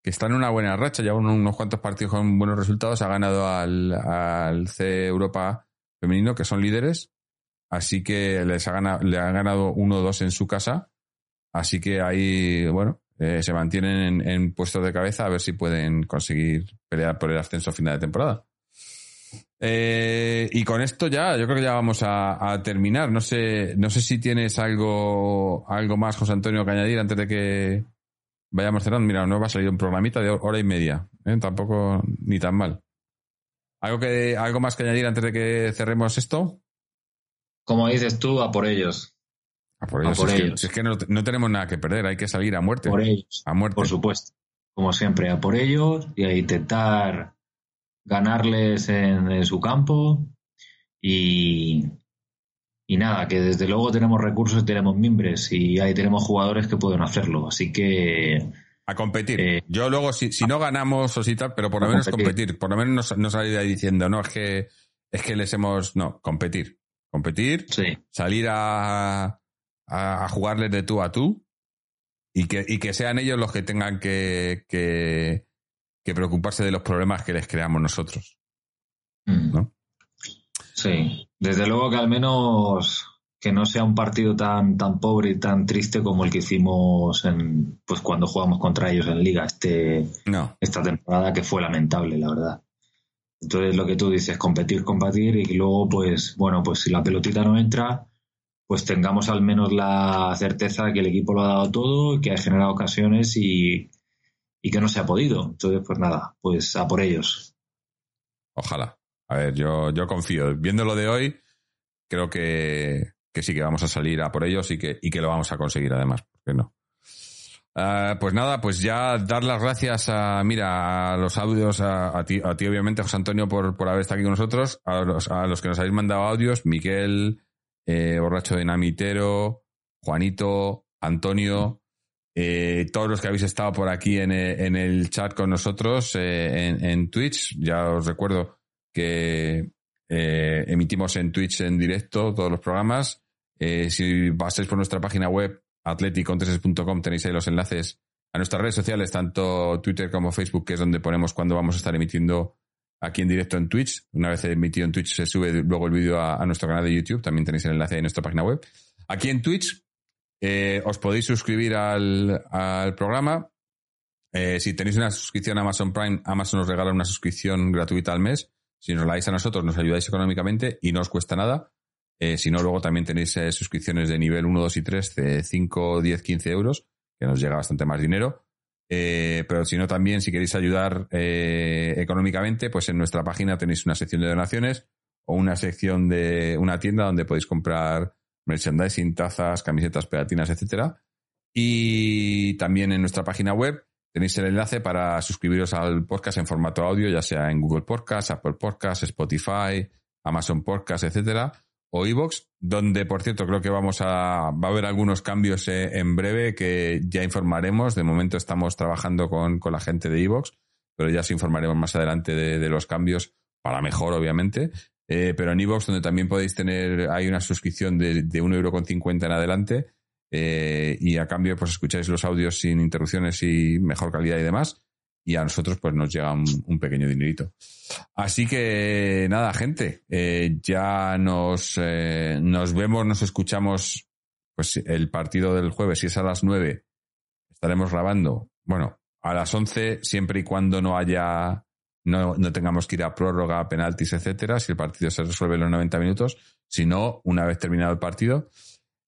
que está en una buena racha, ya unos, cuantos partidos con buenos resultados, ha ganado al, al C Europa femenino, que son líderes. Así que les ha ganado, le han ganado 1-2 en su casa. Así que ahí, bueno, eh, se mantienen en, en puestos de cabeza a ver si pueden conseguir pelear por el ascenso a final de temporada. Eh, y con esto ya, yo creo que ya vamos a, a terminar. No sé, no sé si tienes algo, algo más, José Antonio, que añadir antes de que vayamos cerrando. Mira, no va a salir un programita de hora y media. ¿eh? Tampoco ni tan mal. ¿Algo, que, ¿Algo más que añadir antes de que cerremos esto? Como dices tú, a por ellos. A por A ellos. por es, que- ellos. es que, no, no tenemos nada que perder, hay que salir a muerte. Por ellos. A muerte. Por supuesto. Como siempre, a por ellos y a intentar ganarles en, en su campo y, y nada, que desde luego tenemos recursos, tenemos mimbres y ahí tenemos jugadores que pueden hacerlo. Así que A competir. Eh, Yo luego, si, si no ganamos o si tal, pero por lo menos competir. competir. Por lo menos no, no salir ahí diciendo, no, es que, es que les hemos. No, competir. Competir, sí, salir a, a, a jugarles de tú a tú y que, y que sean ellos los que tengan que, que, que preocuparse de los problemas que les creamos nosotros. Mm. ¿no? Sí, desde luego que al menos que no sea un partido tan tan pobre y tan triste como el que hicimos en pues cuando jugamos contra ellos en liga este No, esta temporada que fue lamentable, la verdad. Entonces lo que tú dices, competir, competir y luego pues bueno, pues si la pelotita no entra, pues tengamos al menos la certeza que el equipo lo ha dado todo, que ha generado ocasiones y, y que no se ha podido. Entonces pues nada, pues a por ellos. ojalá. A ver, yo, yo confío. Viendo lo de hoy, creo que, que sí que vamos a salir a por ellos y que, y que lo vamos a conseguir además. ¿Por qué no? Ah, pues nada, pues ya dar las gracias a, mira, a los audios, a, a ti, a ti obviamente, José Antonio, por, por haber estado aquí con nosotros, a los, a los que nos habéis mandado audios, Miquel, eh, Borracho Dinamitero, Juanito, Antonio, eh, todos los que habéis estado por aquí en, eh, el chat con nosotros eh, en, Twitch, ya os recuerdo que eh, emitimos en Twitch en directo todos los programas. Eh, si pasáis por nuestra página web atleticontreses.com tenéis ahí los enlaces a nuestras redes sociales, tanto Twitter como Facebook, que es donde ponemos cuando vamos a estar emitiendo aquí en directo en Twitch. Una vez emitido en Twitch se sube luego el vídeo a, a nuestro canal de YouTube, también tenéis el enlace en nuestra página web. Aquí en Twitch eh, os podéis suscribir al, al programa. Eh, si tenéis una suscripción a Amazon Prime, Amazon os regala una suscripción gratuita al mes. Si nos la dais a nosotros, nos ayudáis económicamente y no os cuesta nada. Eh, si no, luego también tenéis eh, suscripciones de nivel 1, 2 y 3 de 5, 10, 15 euros, que nos llega bastante más dinero. Eh, pero si no, también, si queréis ayudar eh, económicamente, pues en nuestra página tenéis una sección de donaciones o una sección de una tienda donde podéis comprar merchandising, tazas, camisetas, pegatinas, etcétera. Y también en nuestra página web tenéis el enlace para suscribiros al podcast en formato audio, ya sea en Google Podcast, Apple Podcast, Spotify, Amazon Podcast, etcétera, o iVoox, donde, por cierto, creo que vamos a, va a haber algunos cambios eh, en breve que ya informaremos. De momento estamos trabajando con, con la gente de iVoox, pero ya os informaremos más adelante de, de los cambios, para mejor, obviamente. Eh, pero en iVoox, donde también podéis tener, hay una suscripción de, de 1,50€ en adelante, eh, y a cambio, pues escucháis los audios sin interrupciones y mejor calidad y demás. Y a nosotros, pues nos llega un, un pequeño dinerito. Así que nada, gente, eh, ya nos, eh, nos vemos, nos escuchamos. Pues el partido del jueves, si es a las 9, estaremos grabando. Bueno, a las 11, siempre y cuando no haya, no, no tengamos que ir a prórroga, penaltis, etcétera, si el partido se resuelve en los 90 minutos. Si no, una vez terminado el partido,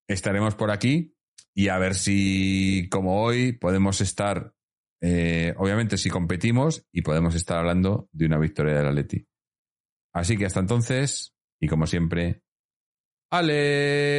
estaremos por aquí y a ver si, como hoy, podemos estar, eh, obviamente, si competimos y podemos estar hablando de una victoria del Atleti. Así que hasta entonces, y como siempre, Aleti.